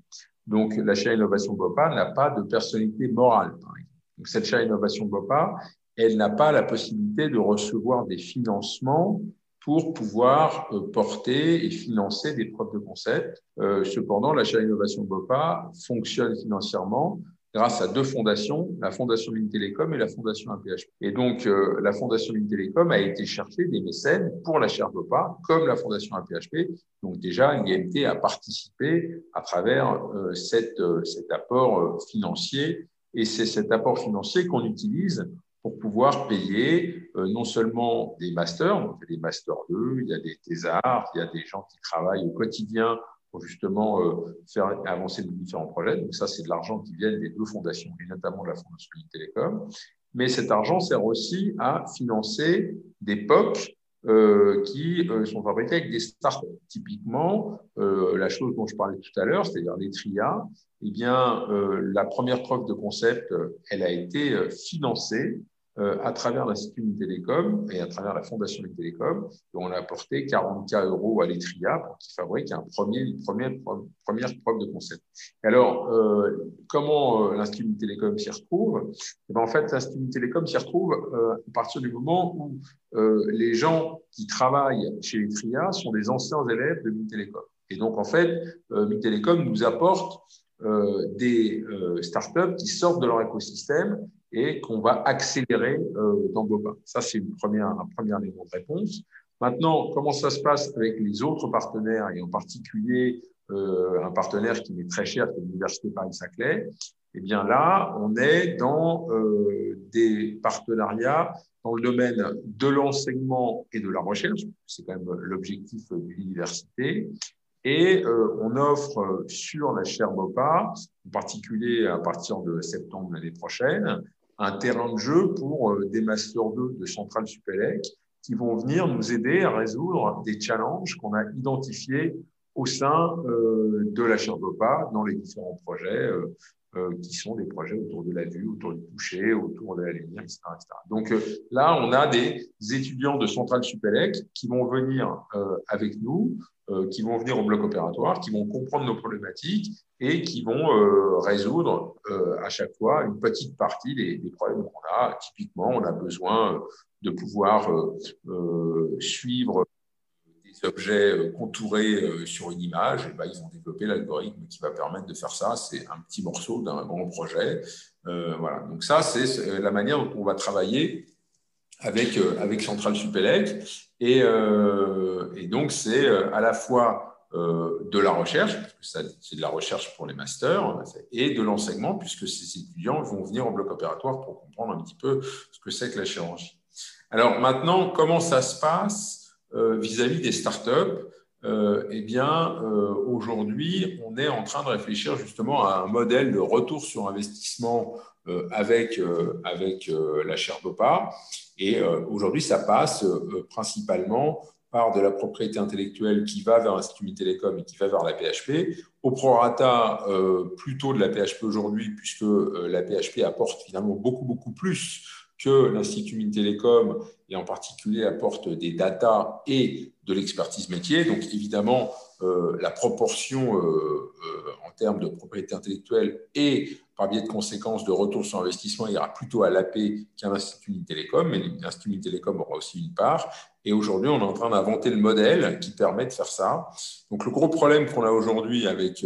Donc, la chaîne Innovation BOPA n'a pas de personnalité morale, par exemple. Donc, cette chaîne Innovation BOPA, elle n'a pas la possibilité de recevoir des financements pour pouvoir euh, porter et financer des preuves de concept. Euh, cependant, la chaîne Innovation BOPA fonctionne financièrement grâce à deux fondations, la Fondation Télécom et la Fondation APHP. Et donc, euh, la Fondation Télécom a été chercher des mécènes pour la chaire BOPA, comme la Fondation APHP. Donc, déjà, l'IMT a participé à travers euh, cette, euh, cet apport financier. Et c'est cet apport financier qu'on utilise pour pouvoir payer non seulement des masters, il y a des masters 2, il y a des thésards, il y a des gens qui travaillent au quotidien pour justement euh, faire avancer nos différents projets. Donc ça, c'est de l'argent qui vient des deux fondations, et notamment de la Fondation Télécom. Mais cet argent sert aussi à financer des POC euh, qui euh, sont fabriqués avec des startups. Typiquement, euh, la chose dont je parlais tout à l'heure, c'est-à-dire les TRIA, eh bien, euh, la première preuve de concept, elle a été financée euh, à travers l'Institut Télécom et à travers la Fondation Télécom. On a apporté 40K euros à l'ETRIA pour qu'ils fabriquent un premier, une première, première preuve de concept. alors, euh, comment euh, l'Institut Télécom s'y retrouve? Eh ben, En fait, l'Institut Télécom s'y retrouve à partir du moment où les gens qui travaillent chez l'ETRIA sont des anciens élèves de Télécom. Et donc, en fait, Télécom nous apporte des startups qui sortent de leur écosystème et qu'on va accélérer euh, dans BOPA. Ça, c'est une première, un premier élément de réponse. Maintenant, comment ça se passe avec les autres partenaires, et en particulier euh, un partenaire qui est très cher, c'est l'Université Paris-Saclay? Eh bien là, on est dans euh, des partenariats dans le domaine de l'enseignement et de la recherche, c'est quand même l'objectif de l'université, et on offre sur la chaire BOPA, en particulier à partir de septembre l'année prochaine, un terrain de jeu pour des Master 2 de Centrale Supélec qui vont venir nous aider à résoudre des challenges qu'on a identifiés au sein de la Sherbopa dans les différents projets euh, qui sont des projets autour de la vue, autour du toucher, autour de la lumière, etc. Donc euh, là, on a des étudiants de Centrale Supélec qui vont venir euh, avec nous, qui vont venir au bloc opératoire, qui vont comprendre nos problématiques et qui vont résoudre à chaque fois une petite partie des, des problèmes qu'on a. Typiquement, on a besoin de pouvoir suivre objets euh, contourés euh, sur une image, et ben, ils ont développé l'algorithme qui va permettre de faire ça. C'est un petit morceau d'un grand projet. Euh, voilà. Donc ça, c'est la manière dont on va travailler avec, avec Central Supélec. Et, et donc, c'est à la fois de la recherche, parce que c'est de la recherche pour les masters, et de l'enseignement, puisque ces étudiants vont venir au bloc opératoire pour comprendre un petit peu ce que c'est que la chirurgie. Alors maintenant, comment ça se passe euh, vis-à-vis des startups, euh, eh bien, euh, aujourd'hui, on est en train de réfléchir justement à un modèle de retour sur investissement avec, avec la Sherbopa. Et aujourd'hui, ça passe principalement par de la propriété intellectuelle qui va vers l'Institut Télécom et qui va vers la PHP, au prorata plutôt de la PHP aujourd'hui, puisque la PHP apporte finalement beaucoup, beaucoup plus que l'Institut Télécom et en particulier apporte des data et de l'expertise métier. Donc évidemment, euh, la proportion euh, euh, en termes de propriété intellectuelle et par biais de conséquences de retour sur investissement ira plutôt à l'AP qu'à l'Institut Télécom, mais l'Institut Télécom aura aussi une part. Et aujourd'hui, on est en train d'inventer le modèle qui permet de faire ça. Donc le gros problème qu'on a aujourd'hui avec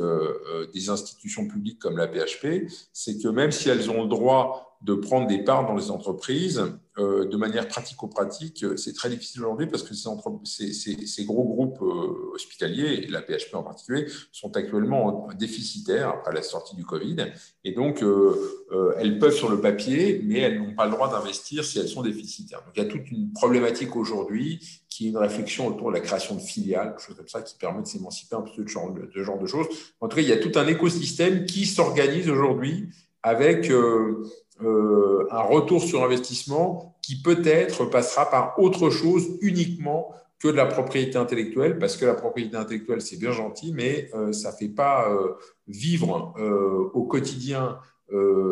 des institutions publiques comme la PHP, c'est que même si elles ont le droit de prendre des parts dans les entreprises euh, de manière pratico-pratique. C'est très difficile aujourd'hui parce que ces, ces, gros groupes euh, hospitaliers, la PHP en particulier, sont actuellement déficitaires après la sortie du Covid. Et donc, euh, elles peuvent sur le papier, mais elles n'ont pas le droit d'investir si elles sont déficitaires. Donc, il y a toute une problématique aujourd'hui qui est une réflexion autour de la création de filiales, quelque chose comme ça, qui permet de s'émanciper un peu de ce genre de, choses. En tout cas, il y a tout un écosystème qui s'organise aujourd'hui avec euh, un retour sur investissement qui peut-être passera par autre chose uniquement que de la propriété intellectuelle, parce que la propriété intellectuelle, c'est bien gentil, mais euh, ça ne fait pas euh, vivre au quotidien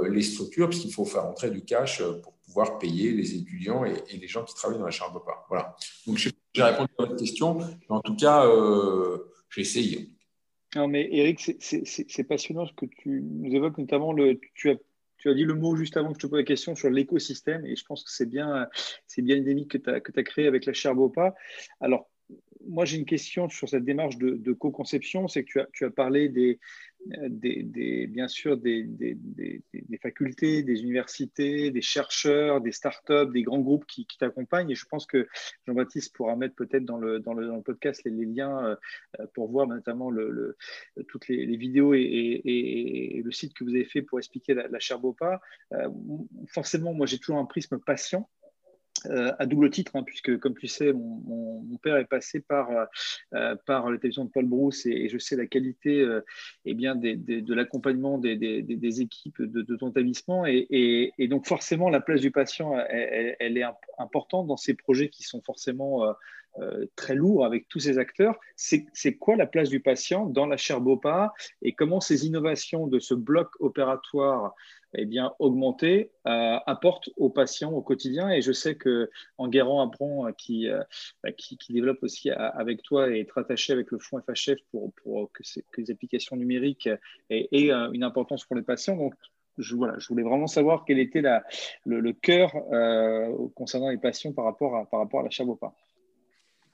les structures, parce qu'il faut faire entrer du cash pour pouvoir payer les étudiants et, les gens qui travaillent dans la chambre pas. Voilà. Donc, j'ai répondu à votre question, mais en tout cas, j'ai essayé. Non, mais Eric, c'est passionnant ce que tu nous évoques, notamment le, tu as tu as dit le mot juste avant que je te pose la question sur l'écosystème, et je pense que c'est bien, c'est bien une dynamique que tu as, créée avec la Cherbopa. Alors, moi, j'ai une question sur cette démarche de, co-conception. C'est que tu as parlé des, des, bien sûr des, des, facultés, des universités, des chercheurs, des startups, des grands groupes qui, t'accompagnent. Et je pense que Jean-Baptiste pourra mettre peut-être dans le, dans, le, podcast les, liens euh, pour voir notamment le, toutes les, vidéos et, le site que vous avez fait pour expliquer la, Cherbopa. Euh, forcément, moi, j'ai toujours un prisme patient euh, à double titre, hein, puisque comme tu sais, mon, père est passé par, euh, par la de Paul Brousse et, je sais la qualité euh, eh bien, de l'accompagnement des, équipes de, ton établissement. Et, donc forcément, la place du patient, elle, est importante dans ces projets qui sont forcément très lourds avec tous ces acteurs. C'est quoi la place du patient dans la chaire et comment ces innovations de ce bloc opératoire eh bien, augmenter euh, apporte aux patients au quotidien? Et je sais que apprend euh, qui, euh, bah, qui, développe aussi avec toi et est attaché avec le fonds FHF pour, que, les applications numériques aient, une importance pour les patients. Donc, je, voilà, je voulais vraiment savoir quel était la, le, cœur concernant les patients par rapport à, par rapport à la Chabopa.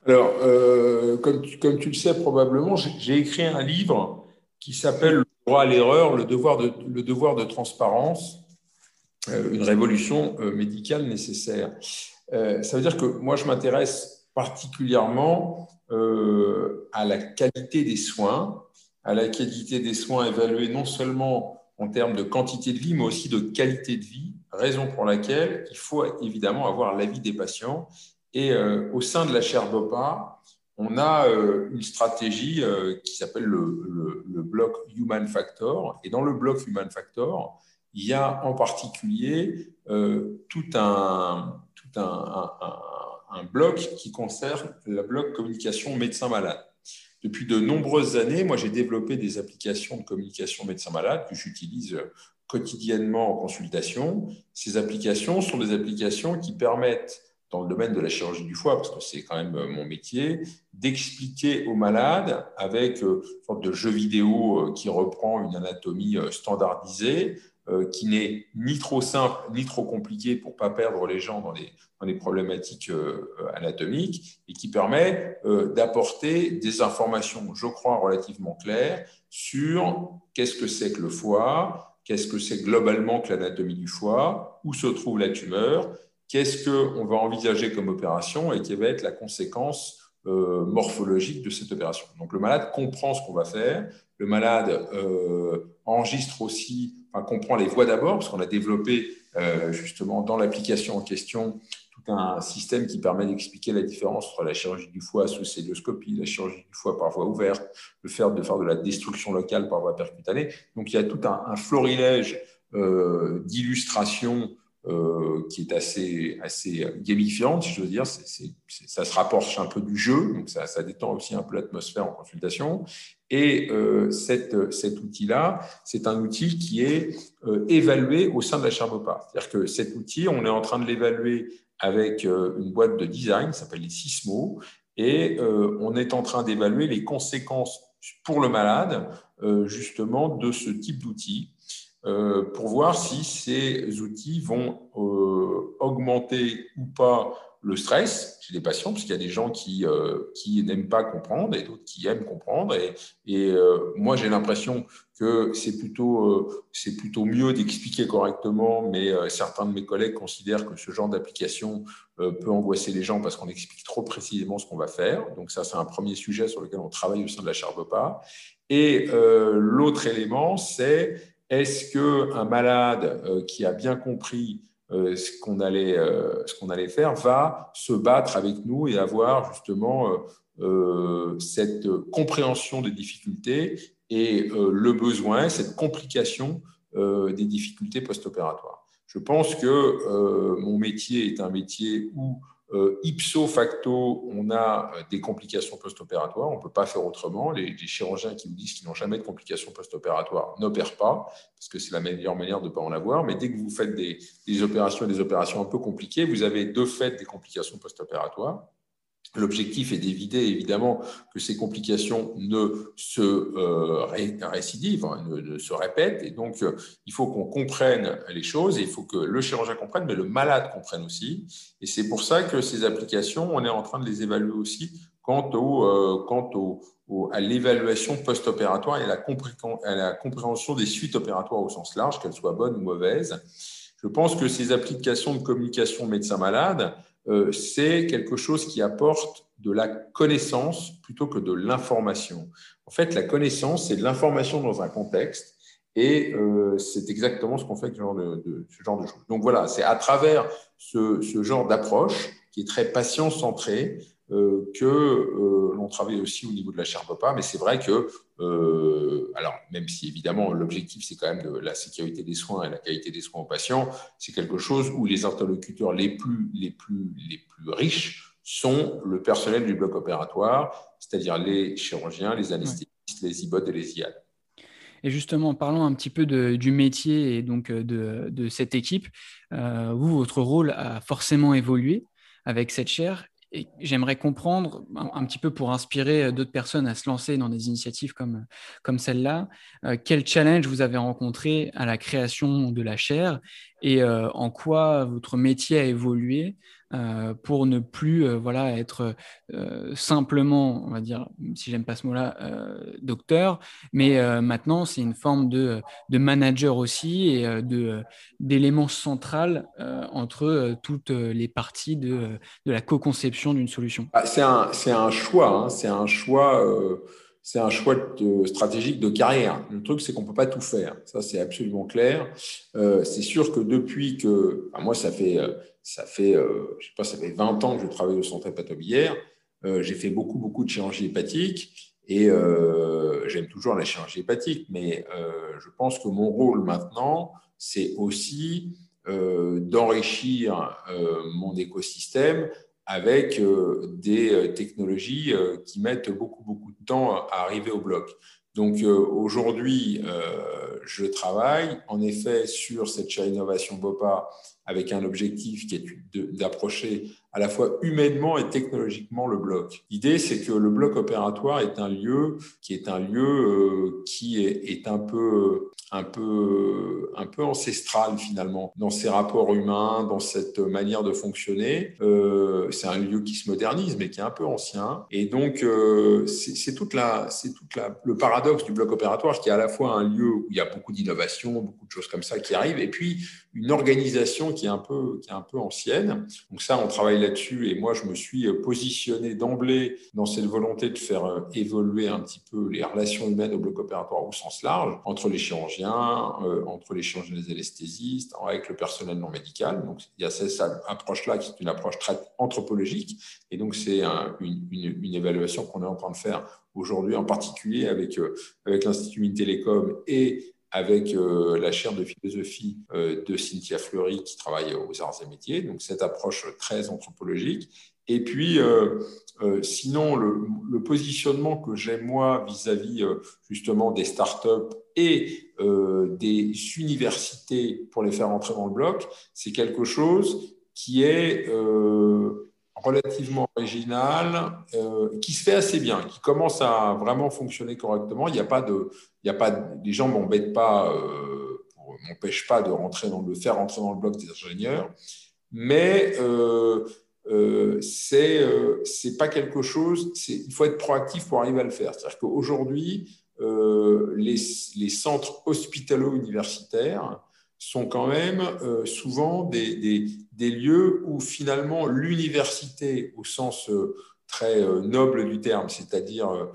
Alors, comme, tu, comme tu le sais probablement, j'ai écrit un livre qui s'appelle droit à l'erreur, le devoir de, le transparence, euh, une révolution euh, médicale nécessaire. Euh, ça veut dire que moi, je m'intéresse particulièrement à la qualité des soins, à la qualité des soins évalués non seulement en termes de quantité de vie, mais aussi de qualité de vie, raison pour laquelle il faut évidemment avoir l'avis des patients. Et au sein de la chaire BOPA, on a euh, une stratégie euh, qui s'appelle le, bloc Human Factor. Et dans le bloc Human Factor, il y a en particulier tout un, tout un, bloc qui concerne le bloc communication médecin-malade. Depuis de nombreuses années, moi, j'ai développé des applications de communication médecin-malade que j'utilise quotidiennement en consultation. Ces applications sont des applications qui permettent, dans le domaine de la chirurgie du foie, parce que c'est quand même mon métier, d'expliquer aux malades avec euh, une sorte de jeu vidéo euh, qui reprend une anatomie euh, standardisée, qui n'est ni trop simple ni trop compliqué pour pas perdre les gens dans les, dans les problématiques anatomiques et qui permet d'apporter des informations, je crois, relativement claires sur qu'est-ce que c'est que le foie, qu'est-ce que c'est globalement que l'anatomie du foie, où se trouve la tumeur, qu'est-ce qu'on va envisager comme opération et quelle va être la conséquence euh, morphologique de cette opération. Donc le malade comprend ce qu'on va faire, le malade euh, enregistre aussi, enfin comprend les voies d'abord, parce qu'on a développé euh, justement dans l'application en question un système qui permet d'expliquer la différence entre la chirurgie du foie sous célioscopie, la chirurgie du foie par voie ouverte, le fait de faire de la destruction locale par voie percutanée. Donc il y a tout un, florilège d'illustrations euh, qui est assez, assez gamifiante, si je veux dire. ça se rapproche un peu du jeu, donc ça, ça détend aussi un peu l'atmosphère en consultation. Et euh, cet outil-là, c'est un outil qui est évalué au sein de la chaire C'est-à-dire que cet outil, on est en train de l'évaluer avec euh, une boîte de design qui s'appelle les Sismo, et euh, on est en train d'évaluer les conséquences pour le malade euh, justement de ce type d'outils pour voir si ces outils vont augmenter ou pas le stress chez les patients, parce qu'il y a des gens qui, euh, qui n'aiment pas comprendre et d'autres qui aiment comprendre. Et, euh, moi, j'ai l'impression que c'est plutôt, euh, plutôt mieux d'expliquer correctement, mais certains de mes collègues considèrent que ce genre d'application peut angoisser les gens parce qu'on explique trop précisément ce qu'on va faire. Donc ça, c'est un premier sujet sur lequel on travaille au sein de la Charbepa. Et l'autre élément, c'est est-ce qu'un malade qui a bien compris euh, ce qu'on allait, euh, allait faire, va se battre avec nous et avoir justement euh, cette compréhension des difficultés et le besoin, cette complication des difficultés post-opératoires? Je pense que mon métier est un métier où euh, ipso facto, on a euh, des complications post-opératoires. On ne peut pas faire autrement. Les, chirurgiens qui vous disent qu'ils n'ont jamais de complications post-opératoires n'opèrent pas, parce que c'est la meilleure manière de ne pas en avoir. Mais dès que vous faites des, des opérations et des opérations un peu compliquées, vous avez de fait des complications post-opératoires. L'objectif est d'éviter évidemment que ces complications ne se euh, récidivent, hein, ne, se répètent. Et donc, euh, il faut qu'on comprenne les choses et il faut que le chirurgien comprenne, mais le malade comprenne aussi. Et c'est pour ça que ces applications, on est en train de les évaluer aussi quant, au, euh, quant au, à l'évaluation post-opératoire et à la, à la compréhension des suites opératoires au sens large, qu'elles soient bonnes ou mauvaises. Je pense que ces applications de communication médecin-malade, euh, c'est quelque chose qui apporte de la connaissance plutôt que de l'information. En fait, la connaissance, c'est de l'information dans un contexte. Et euh, c'est exactement ce qu'on fait avec ce genre de, ce genre de choses. Donc voilà, c'est à travers ce, ce genre d'approche qui est très patient-centré euh, que euh, l'on travaille aussi au niveau de la chaire POPA. Mais c'est vrai que, euh, alors même si évidemment l'objectif c'est quand même de la sécurité des soins et la qualité des soins aux patients, c'est quelque chose où les interlocuteurs les plus, les plus, les plus riches sont le personnel du bloc opératoire, c'est-à-dire les chirurgiens, les anesthésistes, les IBOT et les IAD. Et justement, parlons un petit peu du métier et donc de, de cette équipe. vous, votre rôle a forcément évolué avec cette chaire. Et j'aimerais comprendre, un, petit peu pour inspirer euh, d'autres personnes à se lancer dans des initiatives comme, comme celle-là, euh, quel challenge vous avez rencontré à la création de la chaire et euh, en quoi votre métier a évolué euh, pour ne plus euh, voilà, être simplement, on va dire, si j'aime pas ce mot-là, docteur, mais maintenant c'est une forme de, de, manager aussi et de, d'élément central entre toutes les parties de, de la co-conception d'une solution. Ah, c'est, un, un choix, hein. c'est un choix c'est un choix stratégique de carrière. Le truc, c'est qu'on ne peut pas tout faire. Ça, c'est absolument clair. Euh, c'est sûr que depuis que. moi, ça fait, euh, ça fait, euh, je sais pas, ça fait 20 ans que je travaille au centre hépatobiliaire. j'ai fait beaucoup, beaucoup de chirurgie hépatique et j'aime toujours la chirurgie hépatique. Mais je pense que mon rôle maintenant, c'est aussi d'enrichir mon écosystème avec des technologies qui mettent beaucoup, beaucoup de temps à arriver au bloc. Donc aujourd'hui, je travaille en effet sur cette chaire innovation BOPA avec un objectif qui est d'approcher à la fois humainement et technologiquement le bloc. L'idée, c'est que le bloc opératoire est un lieu qui est un lieu euh, qui est, un peu un peu un peu ancestral finalement dans ses rapports humains, dans cette manière de fonctionner. Euh, c'est un lieu qui se modernise mais qui est un peu ancien. Et donc euh, c'est toute la c'est toute la le paradoxe du bloc opératoire qui est à la fois un lieu où il y a beaucoup d'innovation, beaucoup de choses comme ça qui arrivent, et puis une organisation qui est un peu qui est un peu ancienne. Donc ça, on travaille là-dessus et moi, je me suis positionné d'emblée dans cette volonté de faire euh, évoluer un petit peu les relations humaines au bloc opératoire au sens large, entre les chirurgiens, euh, entre les chirurgiens et les anesthésistes, avec le personnel non médical. Donc, il y a cette approche-là qui est une approche très anthropologique. Et donc, c'est une, évaluation qu'on est en train de faire aujourd'hui, en particulier avec, euh, l'Institut Mintelecom et avec euh, la chaire de philosophie euh, de Cynthia Fleury qui travaille aux arts et métiers, donc cette approche très anthropologique. Et puis, euh, sinon, le, positionnement que j'ai moi vis-à-vis justement des startups et des universités pour les faire entrer dans le bloc, c'est quelque chose qui est relativement original, euh, qui se fait assez bien, qui commence à vraiment fonctionner correctement. Il n'y a pas de, il y a pas, les gens m'embêtent pas, euh, m'empêchent pas de rentrer dans le faire rentrer dans le bloc des ingénieurs, mais euh, euh, c'est euh, c'est pas quelque chose. Il faut être proactif pour arriver à le faire. C'est-à-dire qu'aujourd'hui, les, les centres hospitalo-universitaires sont quand même euh, souvent des, lieux où finalement l'université, au sens euh, très euh, noble du terme, c'est-à-dire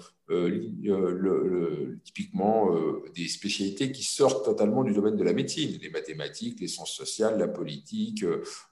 typiquement des spécialités qui sortent totalement du domaine de la médecine, les mathématiques, les sciences sociales, la politique,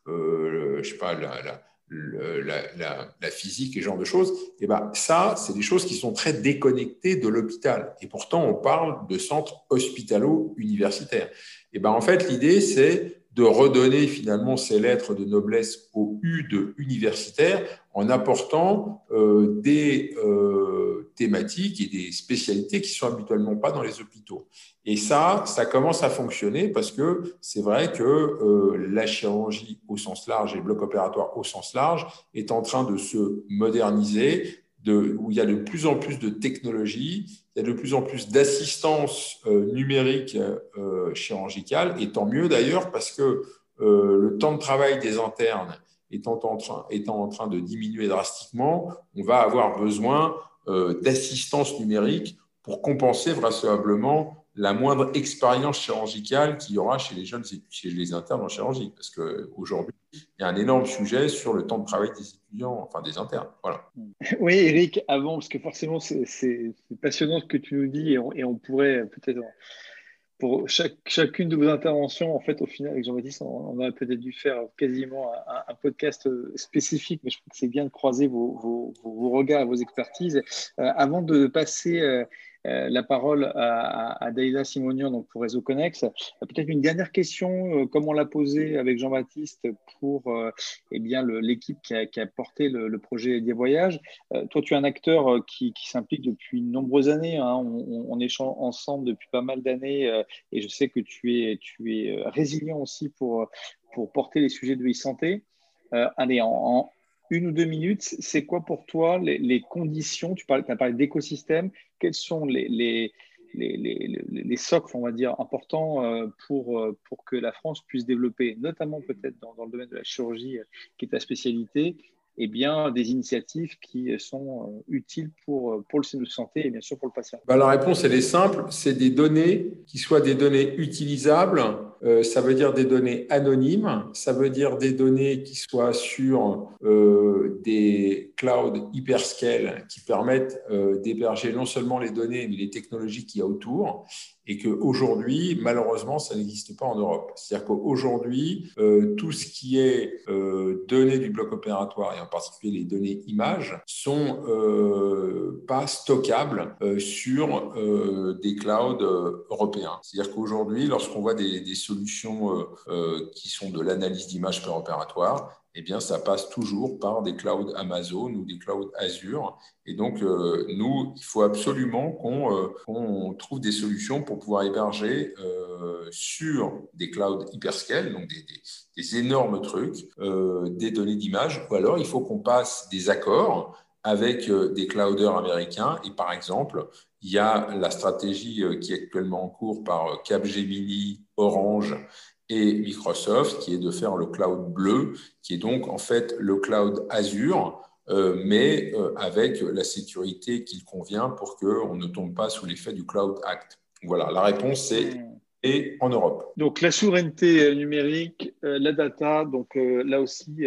je sais pas, la, la, la, physique et ce genre de choses, et eh ben, ça, c'est des choses qui sont très déconnectées de l'hôpital. Et pourtant, on parle de centres hospitalo-universitaires. Et ben, en fait, l'idée, c'est de redonner finalement ces lettres de noblesse au U de universitaire en apportant euh, des euh, thématiques et des spécialités qui sont habituellement pas dans les hôpitaux. Et ça, ça commence à fonctionner parce que c'est vrai que euh, la chirurgie au sens large et le bloc opératoire au sens large est en train de se moderniser, de, où il y a de plus en plus de technologies, il y a de plus en plus d'assistance euh, numérique euh, chirurgicale, et tant mieux d'ailleurs parce que euh, le temps de travail des internes étant étant en train de diminuer drastiquement, on va avoir besoin d'assistance numérique pour compenser vraisemblablement la moindre expérience chirurgicale qu'il y aura chez les jeunes, chez les internes en chirurgie. Parce qu'aujourd'hui, il y a un énorme sujet sur le temps de travail des étudiants, enfin des internes. Voilà. Oui, Eric, avant, parce que forcément, c'est passionnant ce que tu nous dis et on, pourrait peut-être, pour chaque, chacune de vos interventions, en fait, au final, avec Jean-Baptiste, on, aurait peut-être dû faire quasiment un, podcast spécifique, mais je trouve que c'est bien de croiser vos, vos, regards, vos expertises. Euh, avant de passer. Euh, euh, la parole à, à Daïla Simonian donc pour Réseau Connex. Euh, peut-être une dernière question, euh, comme on l'a posé avec Jean-Baptiste pour eh bien l'équipe qui a, porté le, projet des voyages. toi, tu es un acteur qui, s'implique depuis de nombreuses années. Hein. On, on, échange ensemble depuis pas mal d'années et je sais que tu es, tu es résilient aussi pour, pour porter les sujets de e-santé. allez, en, une ou deux minutes, c'est quoi pour toi les, conditions? Tu, parles, as parlé d'écosystème. Quels sont les, les, les, socles, on va dire, importants euh, pour, euh, pour que la France puisse développer, notamment peut-être dans, le domaine de la chirurgie, euh, qui est ta spécialité, eh bien, des initiatives qui sont utiles pour, pour le système de santé et bien sûr pour le patient? Bah, La réponse, elle est simple, c'est des données qui soient des données utilisables, euh, ça veut dire des données anonymes, ça veut dire des données qui soient sur des clouds hyperscale qui permettent d'héberger non seulement les données, mais les technologies qu'il y a autour. Et qu'aujourd'hui, malheureusement, ça n'existe pas en Europe. C'est-à-dire qu'aujourd'hui, euh, tout ce qui est euh, données du bloc opératoire, et en particulier les données images, sont euh, pas stockables sur des clouds européens. C'est-à-dire qu'aujourd'hui, lorsqu'on voit des, des solutions qui sont de l'analyse d'images per opératoire, eh bien, ça passe toujours par des clouds Amazon ou des clouds Azure. Et donc, euh, nous, il faut absolument qu'on euh, trouve des solutions pour pouvoir héberger euh, sur des clouds hyperscale, donc des énormes trucs, des données d'image, ou alors il faut qu'on passe des accords avec des clouders américains. Et par exemple, il y a la stratégie qui est actuellement en cours par Capgemini, Orange et Microsoft, qui est de faire le cloud bleu, qui est donc en fait le cloud Azure, euh, mais euh, avec la sécurité qu'il convient pour qu'on ne tombe pas sous l'effet du Cloud Act. Voilà, la réponse est et en Europe. Donc la souveraineté numérique, euh, la data, donc là aussi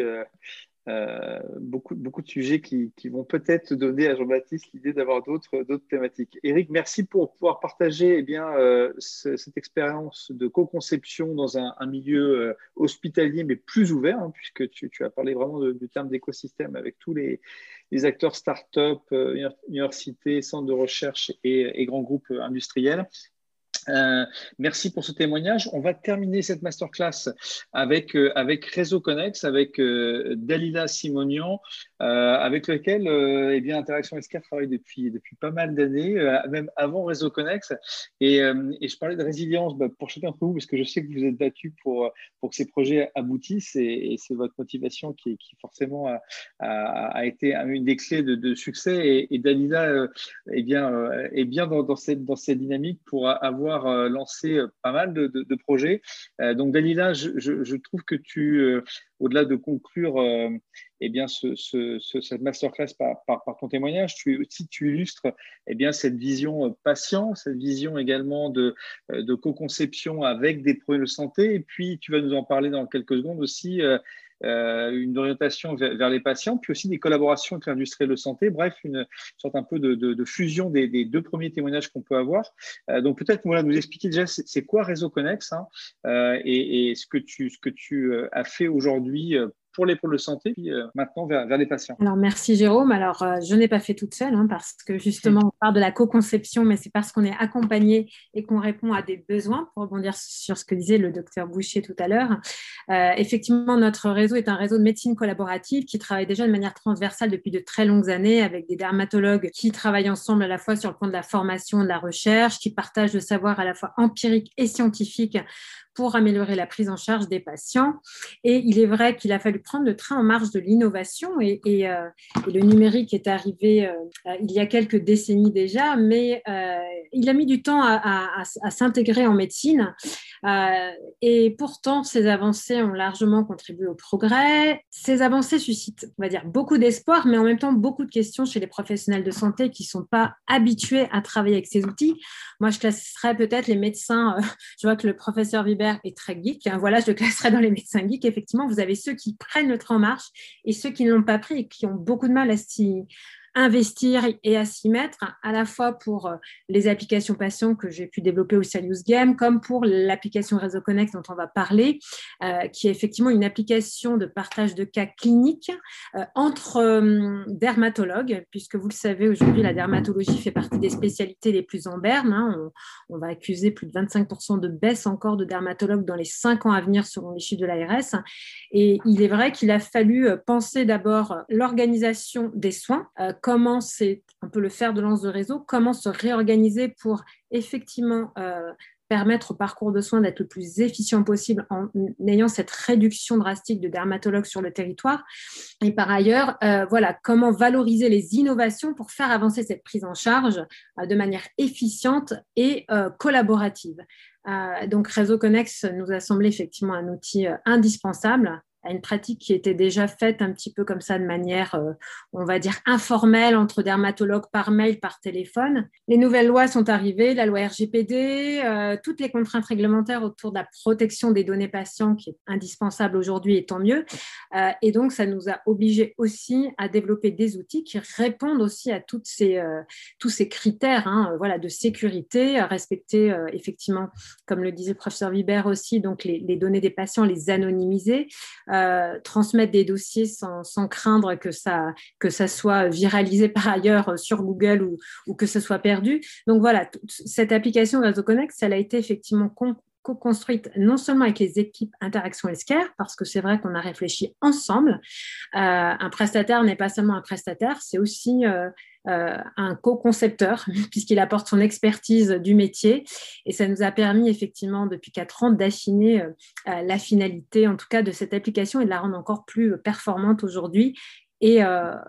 euh, beaucoup, beaucoup de sujets qui, qui vont peut-être donner à Jean-Baptiste l'idée d'avoir d'autres, d'autres thématiques. Eric, merci pour pouvoir partager eh bien, euh, cette expérience de co-conception dans un, un milieu euh, hospitalier, mais plus ouvert, hein, puisque tu, tu, as parlé vraiment du terme d'écosystème avec tous les, les acteurs start-up, universités, centres de recherche et, et grands groupes industriels. Euh, merci pour ce témoignage. On va terminer cette masterclass avec, euh, avec Réseau Connex, avec euh, Dalila Simonian, avec lequel eh bien, Interaction SK travaille depuis, depuis pas mal d'années, même avant Réseau Connex. Et, et, je parlais de résilience bah, pour chacun d'entre vous, parce que je sais que vous êtes battu pour, pour que ces projets aboutissent et, c'est votre motivation qui, qui forcément a, a, été une des clés de, succès. Et, Dalila eh bien, est bien dans, cette, dans cette dynamique pour avoir euh, lancé euh, pas mal de, projets. Euh, donc Dalila, je, trouve que tu, au-delà de conclure eh bien, ce, cette masterclass par, ton témoignage, tu, aussi tu illustres eh bien, cette vision patient, cette vision également de, co-conception avec des projets de santé. Et puis, tu vas nous en parler dans quelques secondes aussi, une orientation vers, les patients, puis aussi des collaborations avec l'industrie de santé. Bref, une sorte un peu de, fusion des, deux premiers témoignages qu'on peut avoir. Euh, donc peut-être voilà, nous expliquer déjà c'est quoi Réseau Connex hein, euh, et, et, ce que tu, ce que tu as fait aujourd'hui pour les pôles de santé, puis euh, maintenant vers, les patients. Alors merci Jérôme. Alors euh, je n'ai pas fait toute seule hein, parce que justement on parle de la co-conception, mais c'est parce qu'on est accompagné et qu'on répond à des besoins, pour rebondir sur ce que disait le docteur Boucher tout à l'heure. Euh, effectivement, notre réseau est un réseau de médecine collaborative qui travaille déjà de manière transversale depuis de très longues années avec des dermatologues qui travaillent ensemble à la fois sur le plan de la formation, de la recherche, qui partagent le savoir à la fois empirique et scientifique pour améliorer la prise en charge des patients. Et il est vrai qu'il a fallu prendre le train en marche de l'innovation et, euh, le numérique est arrivé euh, euh, il y a quelques décennies déjà, mais il a mis du temps à, à s'intégrer en médecine. et pourtant, ces avancées ont largement contribué au progrès. Ces avancées suscitent, on va dire, beaucoup d'espoir, mais en même temps beaucoup de questions chez les professionnels de santé qui ne sont pas habitués à travailler avec ces outils. Moi, je classerais peut-être les médecins. je vois que le professeur Viber est très geek. Hein. Voilà, je le classerai dans les médecins geeks. Effectivement, vous avez ceux qui prennent le train en marche et ceux qui ne l'ont pas pris et qui ont beaucoup de mal à s'y investir et à s'y mettre, à la fois pour euh, les applications patients que j'ai pu développer au Serious Game, comme pour l'application Réseau Connect dont on va parler, euh, qui est effectivement une application de partage de cas cliniques euh, entre dermatologues, puisque vous le savez, aujourd'hui, la dermatologie fait partie des spécialités les plus en berne. Hein. On, va accuser plus de 25% de baisse encore de dermatologues dans les cinq ans à venir selon les chiffres de l'ARS. Et il est vrai qu'il a fallu penser d'abord l'organisation des soins, comment c'est un peu le fer de lance de réseau, comment se réorganiser pour effectivement euh, permettre au parcours de soins d'être le plus efficient possible en ayant cette réduction drastique de dermatologues sur le territoire. Et par ailleurs, euh, voilà, comment valoriser les innovations pour faire avancer cette prise en charge euh, de manière efficiente et collaborative. donc, Réseau Connex nous a semblé effectivement un outil indispensable à une pratique qui était déjà faite un petit peu comme ça de manière, euh, on va dire, informelle entre dermatologues par mail, par téléphone. Les nouvelles lois sont arrivées, la loi RGPD, euh, toutes les contraintes réglementaires autour de la protection des données patients qui est indispensable aujourd'hui et tant mieux. Euh, et donc, ça nous a obligés aussi à développer des outils qui répondent aussi à toutes ces, tous ces critères hein, voilà, de sécurité, à respecter effectivement, comme le disait le professeur Vibert aussi, donc les, les données des patients, les anonymiser. Euh, transmettre des dossiers sans, craindre que ça, que ça soit viralisé par ailleurs sur Google ou, que ce soit perdu. Donc voilà, cette application RéseauConnect, elle a été effectivement co-construite non seulement avec les équipes Interaction Healthcare, parce que c'est vrai qu'on a réfléchi ensemble. Euh, un prestataire n'est pas seulement un prestataire, c'est aussi euh, euh, un co-concepteur, puisqu'il apporte son expertise du métier. Et ça nous a permis effectivement depuis quatre ans d'affiner euh, euh, la finalité, en tout cas, de cette application et de la rendre encore plus performante aujourd'hui. Et,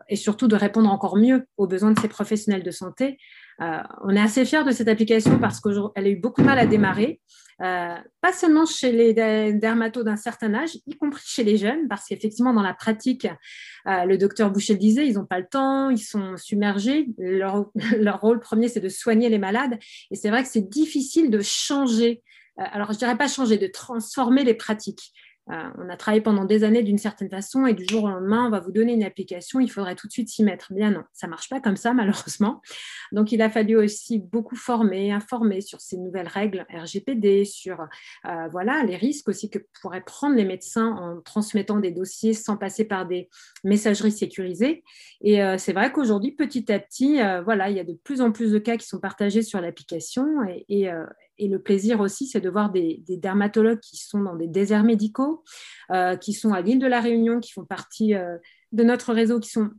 et, surtout de répondre encore mieux aux besoins de ces professionnels de santé. On est assez fiers de cette application parce qu'elle a eu beaucoup de mal à démarrer. Euh, pas seulement chez les dermatos d'un certain âge, y compris chez les jeunes, parce qu'effectivement, dans la pratique, euh, le docteur Boucher disait, ils n'ont pas le temps, ils sont submergés. Leur, rôle premier, c'est de soigner les malades. Et c'est vrai que c'est difficile de changer. Euh, alors, je dirais pas changer, de transformer les pratiques. Euh, on a travaillé pendant des années d'une certaine façon et du jour au lendemain, on va vous donner une application, il faudrait tout de suite s'y mettre. Bien non, ça marche pas comme ça malheureusement. Donc il a fallu aussi beaucoup former, informer sur ces nouvelles règles RGPD, sur euh, voilà, les risques aussi que pourraient prendre les médecins en transmettant des dossiers sans passer par des messageries sécurisées. Et euh, c'est vrai qu'aujourd'hui, petit à petit, voilà, il y a de plus en plus de cas qui sont partagés sur l'application et le plaisir aussi, c'est de voir des, dermatologues qui sont dans des déserts médicaux, euh, qui sont à l'île de la Réunion, qui font partie euh, de notre réseau, qui sont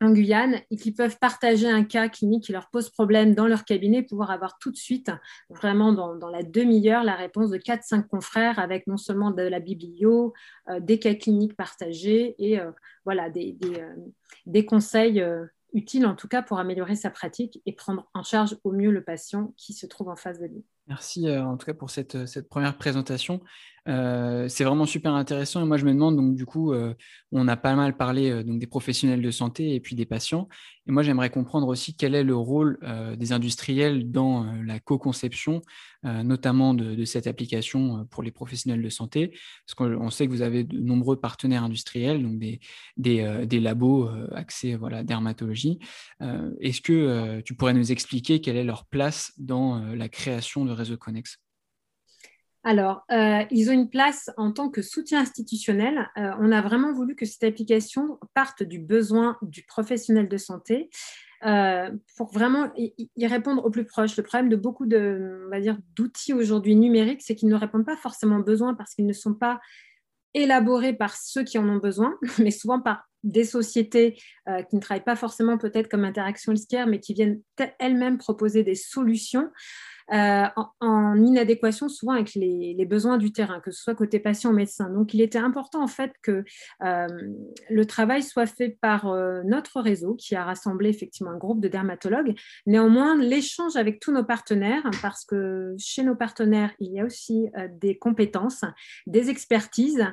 en Guyane et qui peuvent partager un cas clinique qui leur pose problème dans leur cabinet, pouvoir avoir tout de suite, vraiment dans, la demi-heure, la réponse de 4-5 confrères avec non seulement de la biblio, euh, des cas cliniques partagés et voilà, des conseils utiles en tout cas pour améliorer sa pratique et prendre en charge au mieux le patient qui se trouve en face de lui. Merci euh, en tout cas pour cette, cette première présentation. Euh, c'est vraiment super intéressant et moi je me demande donc du coup euh, on a pas mal parlé donc des professionnels de santé et puis des patients. Et moi j'aimerais comprendre aussi quel est le rôle des industriels dans la co-conception notamment de, cette application pour les professionnels de santé. Parce qu'on sait que vous avez de nombreux partenaires industriels donc des labos axés voilà dermatologie. Est-ce que tu pourrais nous expliquer quelle est leur place dans la création de Réseau Connex alors, euh, ils ont une place en tant que soutien institutionnel. Euh, on a vraiment voulu que cette application parte du besoin du professionnel de santé euh, pour vraiment y, répondre au plus proche. Le problème de beaucoup de, d'outils aujourd'hui numériques, c'est qu'ils ne répondent pas forcément aux besoins parce qu'ils ne sont pas élaborés par ceux qui en ont besoin, mais souvent par des sociétés qui ne travaillent pas forcément peut-être comme Interaction Healthcare, mais qui viennent elles-mêmes proposer des solutions. Euh, en, inadéquation souvent avec les, besoins du terrain, que ce soit côté patient ou médecin. Donc, il était important en fait que euh, le travail soit fait par euh, notre réseau qui a rassemblé effectivement un groupe de dermatologues. Néanmoins, l'échange avec tous nos partenaires, parce que chez nos partenaires, il y a aussi des compétences, des expertises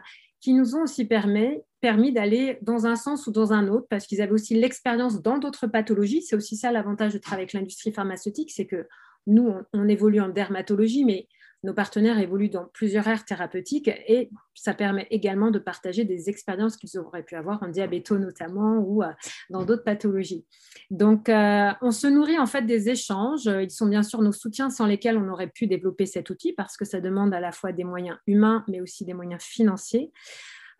qui nous ont aussi permis, d'aller dans un sens ou dans un autre, parce qu'ils avaient aussi l'expérience dans d'autres pathologies. C'est aussi ça l'avantage de travailler avec l'industrie pharmaceutique, c'est que nous, on, évolue en dermatologie, mais nos partenaires évoluent dans plusieurs aires thérapeutiques et ça permet également de partager des expériences qu'ils auraient pu avoir en diabéto notamment ou euh, dans d'autres pathologies. Donc, euh, on se nourrit en fait des échanges. Ils sont bien sûr nos soutiens sans lesquels on aurait pu développer cet outil parce que ça demande à la fois des moyens humains mais aussi des moyens financiers.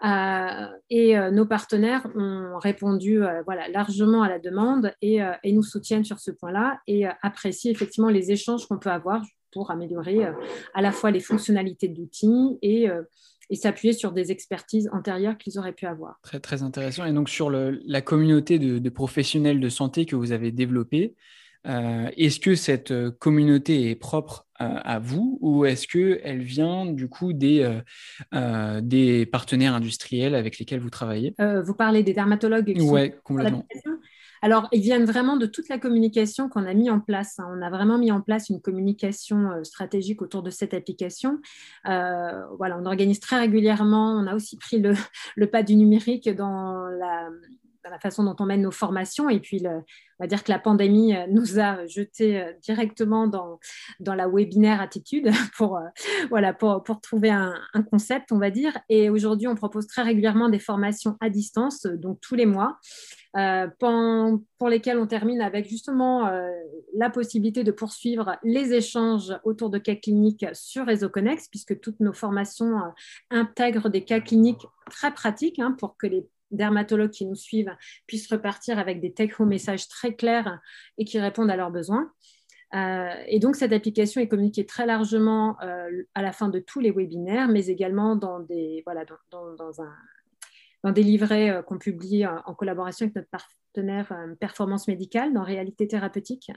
Euh, et nos partenaires ont répondu voilà, largement à la demande et, nous soutiennent sur ce point-là et apprécient effectivement les échanges qu'on peut avoir pour améliorer à la fois les fonctionnalités de l'outil et, et s'appuyer sur des expertises antérieures qu'ils auraient pu avoir. Très, très intéressant. Et donc sur le, la communauté de, de, professionnels de santé que vous avez développée, euh, est-ce que cette euh, communauté est propre à, vous ou est-ce qu'elle vient du coup des, euh, des partenaires industriels avec lesquels vous travaillez? Vous parlez des dermatologues Oui, complètement. Alors, ils viennent vraiment de toute la communication qu'on a mis en place. Hein. On a vraiment mis en place une communication euh, stratégique autour de cette application. Euh, voilà, on organise très régulièrement. On a aussi pris le pas du numérique dans la, la façon dont on mène nos formations. Et puis, on va dire que la pandémie euh, nous a jetés euh, directement dans, dans la webinaire attitude pour, euh, voilà, pour, pour trouver un, concept, on va dire. Et aujourd'hui, on propose très régulièrement des formations à distance, donc tous les mois. pour lesquelles on termine avec justement la possibilité de poursuivre les échanges autour de cas cliniques sur Réseau Connex, puisque toutes nos formations intègrent des cas cliniques très pratiques hein, pour que les dermatologues qui nous suivent puissent repartir avec des take-home messages très clairs et qui répondent à leurs besoins. Euh, et donc, cette application est communiquée très largement euh, à la fin de tous les webinaires, mais également dans des, voilà, dans, un, dans des livrets euh, qu'on publie en, collaboration avec notre partenaire Performance Médicale dans Réalité Thérapeutique.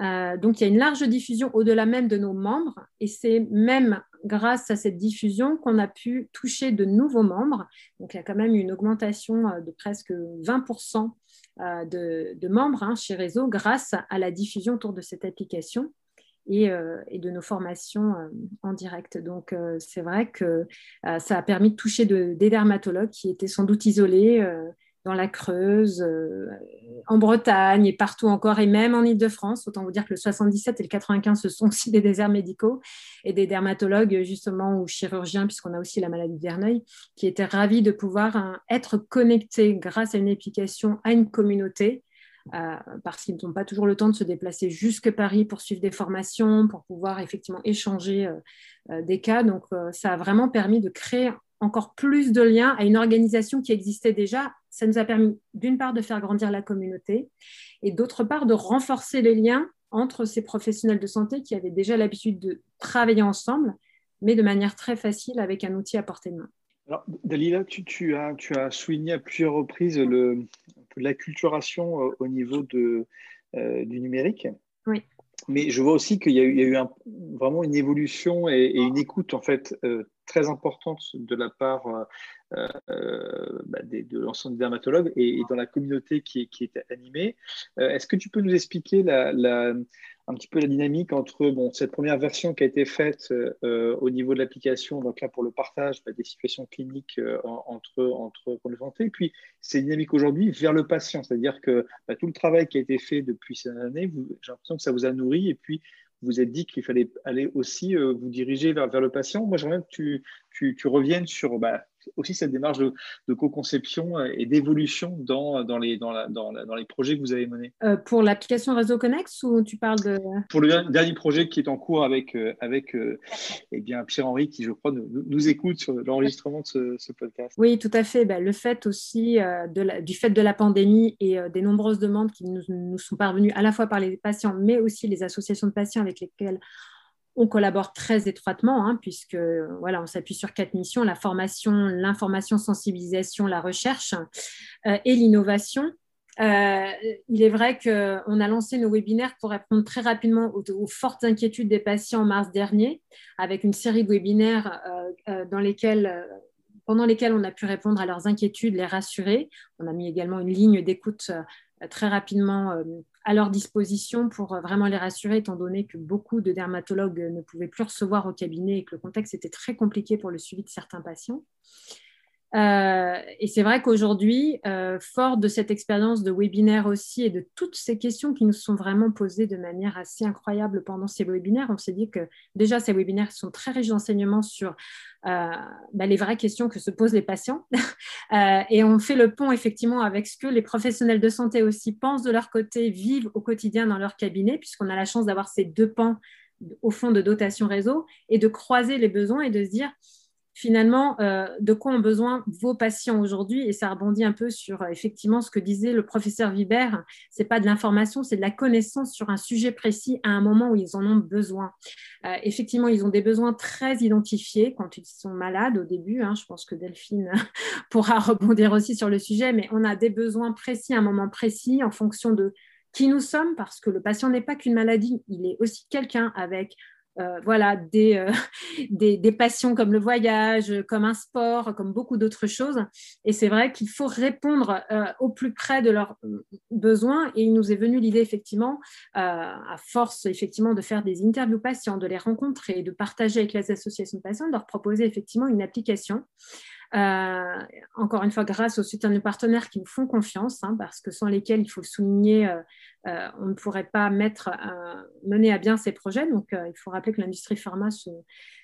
Euh, donc, il y a une large diffusion au-delà même de nos membres, et c'est même grâce à cette diffusion qu'on a pu toucher de nouveaux membres. Donc, il y a quand même une augmentation euh, de presque 20% euh, de, membres hein, chez Réseau grâce à la diffusion autour de cette application. Et, de nos formations en direct. Donc, c'est vrai que ça a permis de toucher des dermatologues qui étaient sans doute isolés dans la Creuse, en Bretagne et partout encore, et même en Ile-de-France. Autant vous dire que le 77 et le 95, ce sont aussi des déserts médicaux et des dermatologues, justement, ou chirurgiens, puisqu'on a aussi la maladie de Verneuil, qui étaient ravis de pouvoir hein, être connectés grâce à une application à une communauté. Euh, parce qu'ils n'ont pas toujours le temps de se déplacer jusque Paris pour suivre des formations, pour pouvoir effectivement échanger euh, des cas. Donc, ça a vraiment permis de créer encore plus de liens à une organisation qui existait déjà. Ça nous a permis d'une part de faire grandir la communauté et d'autre part de renforcer les liens entre ces professionnels de santé qui avaient déjà l'habitude de travailler ensemble, mais de manière très facile avec un outil à portée de main. Alors, Dalila, tu, as, tu as souligné à plusieurs reprises l'acculturation euh, au niveau de, euh, du numérique. Oui mais je vois aussi qu'il y a eu, vraiment une évolution et, une écoute en fait euh, très importante de la part euh, euh, bah, de l'ensemble des dermatologues et, dans la communauté qui est animée. Est-ce que tu peux nous expliquer la, un petit peu la dynamique entre bon, cette première version qui a été faite euh, au niveau de l'application, donc là pour le partage bah, des situations cliniques euh, entre, entre pour santé, et puis cette dynamique aujourd'hui vers le patient, c'est-à-dire que bah, tout le travail qui a été fait depuis ces années, j'ai l'impression que ça vous a nourri, et puis vous êtes dit qu'il fallait aller aussi euh, vous diriger vers, vers le patient. Moi, j'aimerais que tu, tu, tu reviennes sur bah, aussi cette démarche de, co-conception et d'évolution dans, dans, les, dans, la, dans, dans, les projets que vous avez menés euh, Pour l'application Réseau Connex ou tu parles de... Pour le dernier projet qui est en cours avec, euh, avec euh, eh bien, Pierre-Henri qui, je crois, nous, nous écoute sur l'enregistrement de ce, podcast. Oui, tout à fait. Ben, le fait aussi de du fait de la pandémie et des nombreuses demandes qui nous, nous sont parvenues à la fois par les patients, mais aussi les associations de patients avec lesquelles on collabore très étroitement, hein, puisque voilà, on s'appuie sur quatre missions la formation, l'information, sensibilisation, la recherche euh, et l'innovation. Euh, il est vrai qu'on a lancé nos webinaires pour répondre très rapidement aux, fortes inquiétudes des patients en mars dernier, avec une série de webinaires euh, dans lesquels pendant lesquels on a pu répondre à leurs inquiétudes, les rassurer. On a mis également une ligne d'écoute très rapidement à leur disposition pour euh, vraiment les rassurer, étant donné que beaucoup de dermatologues ne pouvaient plus recevoir au cabinet et que le contexte était très compliqué pour le suivi de certains patients. Euh, et c'est vrai qu'aujourd'hui, euh, fort de cette expérience de webinaire aussi et de toutes ces questions qui nous sont vraiment posées de manière assez incroyable pendant ces webinaires, on s'est dit que déjà ces webinaires sont très riches d'enseignements sur euh, bah, les vraies questions que se posent les patients. et on fait le pont effectivement avec ce que les professionnels de santé aussi pensent de leur côté, vivent au quotidien dans leur cabinet, puisqu'on a la chance d'avoir ces deux pans au fond de dotation réseau et de croiser les besoins et de se dire finalement, euh, de quoi ont besoin vos patients aujourd'hui Et ça rebondit un peu sur euh, effectivement ce que disait le professeur Vibert. C'est pas de l'information, c'est de la connaissance sur un sujet précis à un moment où ils en ont besoin. Euh, effectivement, ils ont des besoins très identifiés quand ils sont malades au début. Hein. je pense que Delphine pourra rebondir aussi sur le sujet, mais on a des besoins précis à un moment précis en fonction de qui nous sommes, parce que le patient n'est pas qu'une maladie, il est aussi quelqu'un avec voilà, des, des, passions comme le voyage, comme un sport, comme beaucoup d'autres choses. Et c'est vrai qu'il faut répondre au plus près de leurs besoins. Et il nous est venu l'idée, effectivement, à force effectivement de faire des interviews patients, de les rencontrer, de partager avec les associations de patients, de leur proposer effectivement une application euh, encore une fois, grâce au soutien de partenaires qui nous font confiance, hein, parce que sans lesquels, il faut le souligner, euh, euh, on ne pourrait pas mener à bien ces projets. Donc, il faut rappeler que l'industrie pharma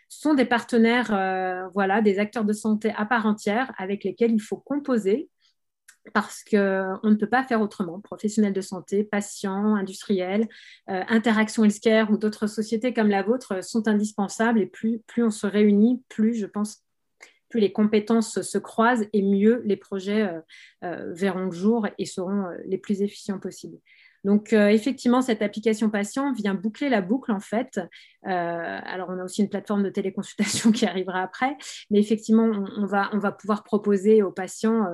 sont des partenaires, voilà, des acteurs de santé à part entière avec lesquels il faut composer parce qu'on ne peut pas faire autrement. Professionnels de santé, patients, industriels, interactions healthcare ou d'autres sociétés comme la vôtre sont indispensables et plus, plus on se réunit, plus je pense plus les compétences se croisent et mieux les projets euh, euh, verront le jour et seront euh, les plus efficients possibles. Donc, effectivement, cette application patient vient boucler la boucle, en fait. alors, on a aussi une plateforme de téléconsultation qui arrivera après, mais effectivement, on, va, on va pouvoir proposer aux patients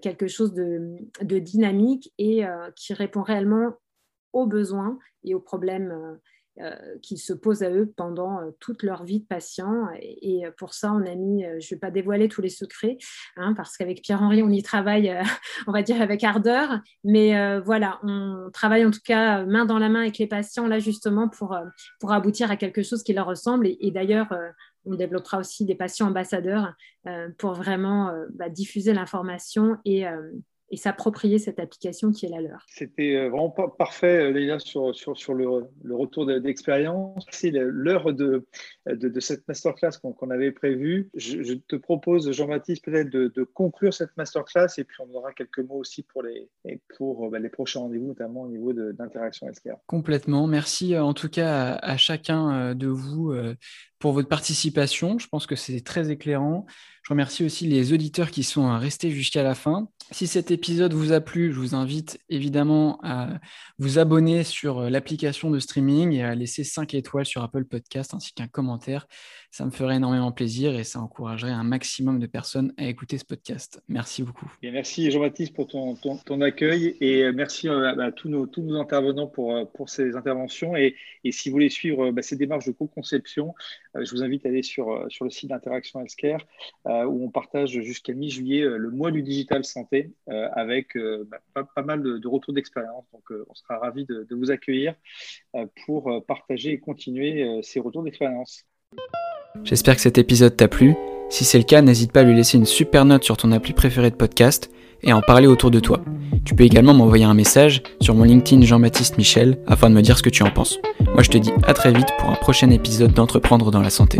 quelque chose de, dynamique et qui répond réellement aux besoins et aux problèmes qui se posent à eux pendant euh, toute leur vie de patient. Et, pour ça, on a mis, euh, je ne vais pas dévoiler tous les secrets, hein, parce qu'avec Pierre-Henri, on y travaille, on va dire, avec ardeur. Mais voilà, on travaille en tout cas main dans la main avec les patients, là, justement, pour, pour aboutir à quelque chose qui leur ressemble. Et, d'ailleurs, on développera aussi des patients ambassadeurs pour vraiment bah, diffuser l'information et, et s'approprier cette application qui est la leur. C'était euh, vraiment parfait, Leïla, sur, sur, sur le, le retour d'expérience. C'est l'heure de, de, de, cette masterclass qu'on avait prévue. Je, te propose, Jean-Baptiste, peut-être de, de, conclure cette masterclass et puis on aura quelques mots aussi pour les, pour, bah, les prochains rendez-vous, notamment au niveau d'interaction healthcare. Complètement. Merci euh, en tout cas à, à chacun euh, de vous pour votre participation. Je pense que c'est très éclairant. Je remercie aussi les auditeurs qui sont restés jusqu'à la fin. Si cet épisode vous a plu, je vous invite évidemment à vous abonner sur l'application de streaming et à laisser 5 étoiles sur Apple Podcast ainsi qu'un commentaire. Ça me ferait énormément plaisir et ça encouragerait un maximum de personnes à écouter ce podcast. Merci beaucoup. Merci Jean-Baptiste pour ton, ton, accueil et merci euh, à, tous, nos, tous nos intervenants pour, euh, pour ces interventions. Et, et si vous voulez suivre bah, ces démarches de co-conception, euh, je vous invite à aller sur, euh, sur le site d'Interaction Healthcare euh, où on partage jusqu'à mi-juillet le mois du digital santé avec bah, pas, mal de, retours d'expérience. Donc, on sera ravis de vous accueillir pour partager et continuer ces retours d'expérience. J'espère que cet épisode t'a plu. Si c'est le cas, n'hésite pas à lui laisser une super note sur ton appli préféré de podcast et en parler autour de toi. Tu peux également m'envoyer un message sur mon LinkedIn Jean-Baptiste Michel afin de me dire ce que tu en penses. Moi je te dis à très vite pour un prochain épisode d'Entreprendre dans la santé.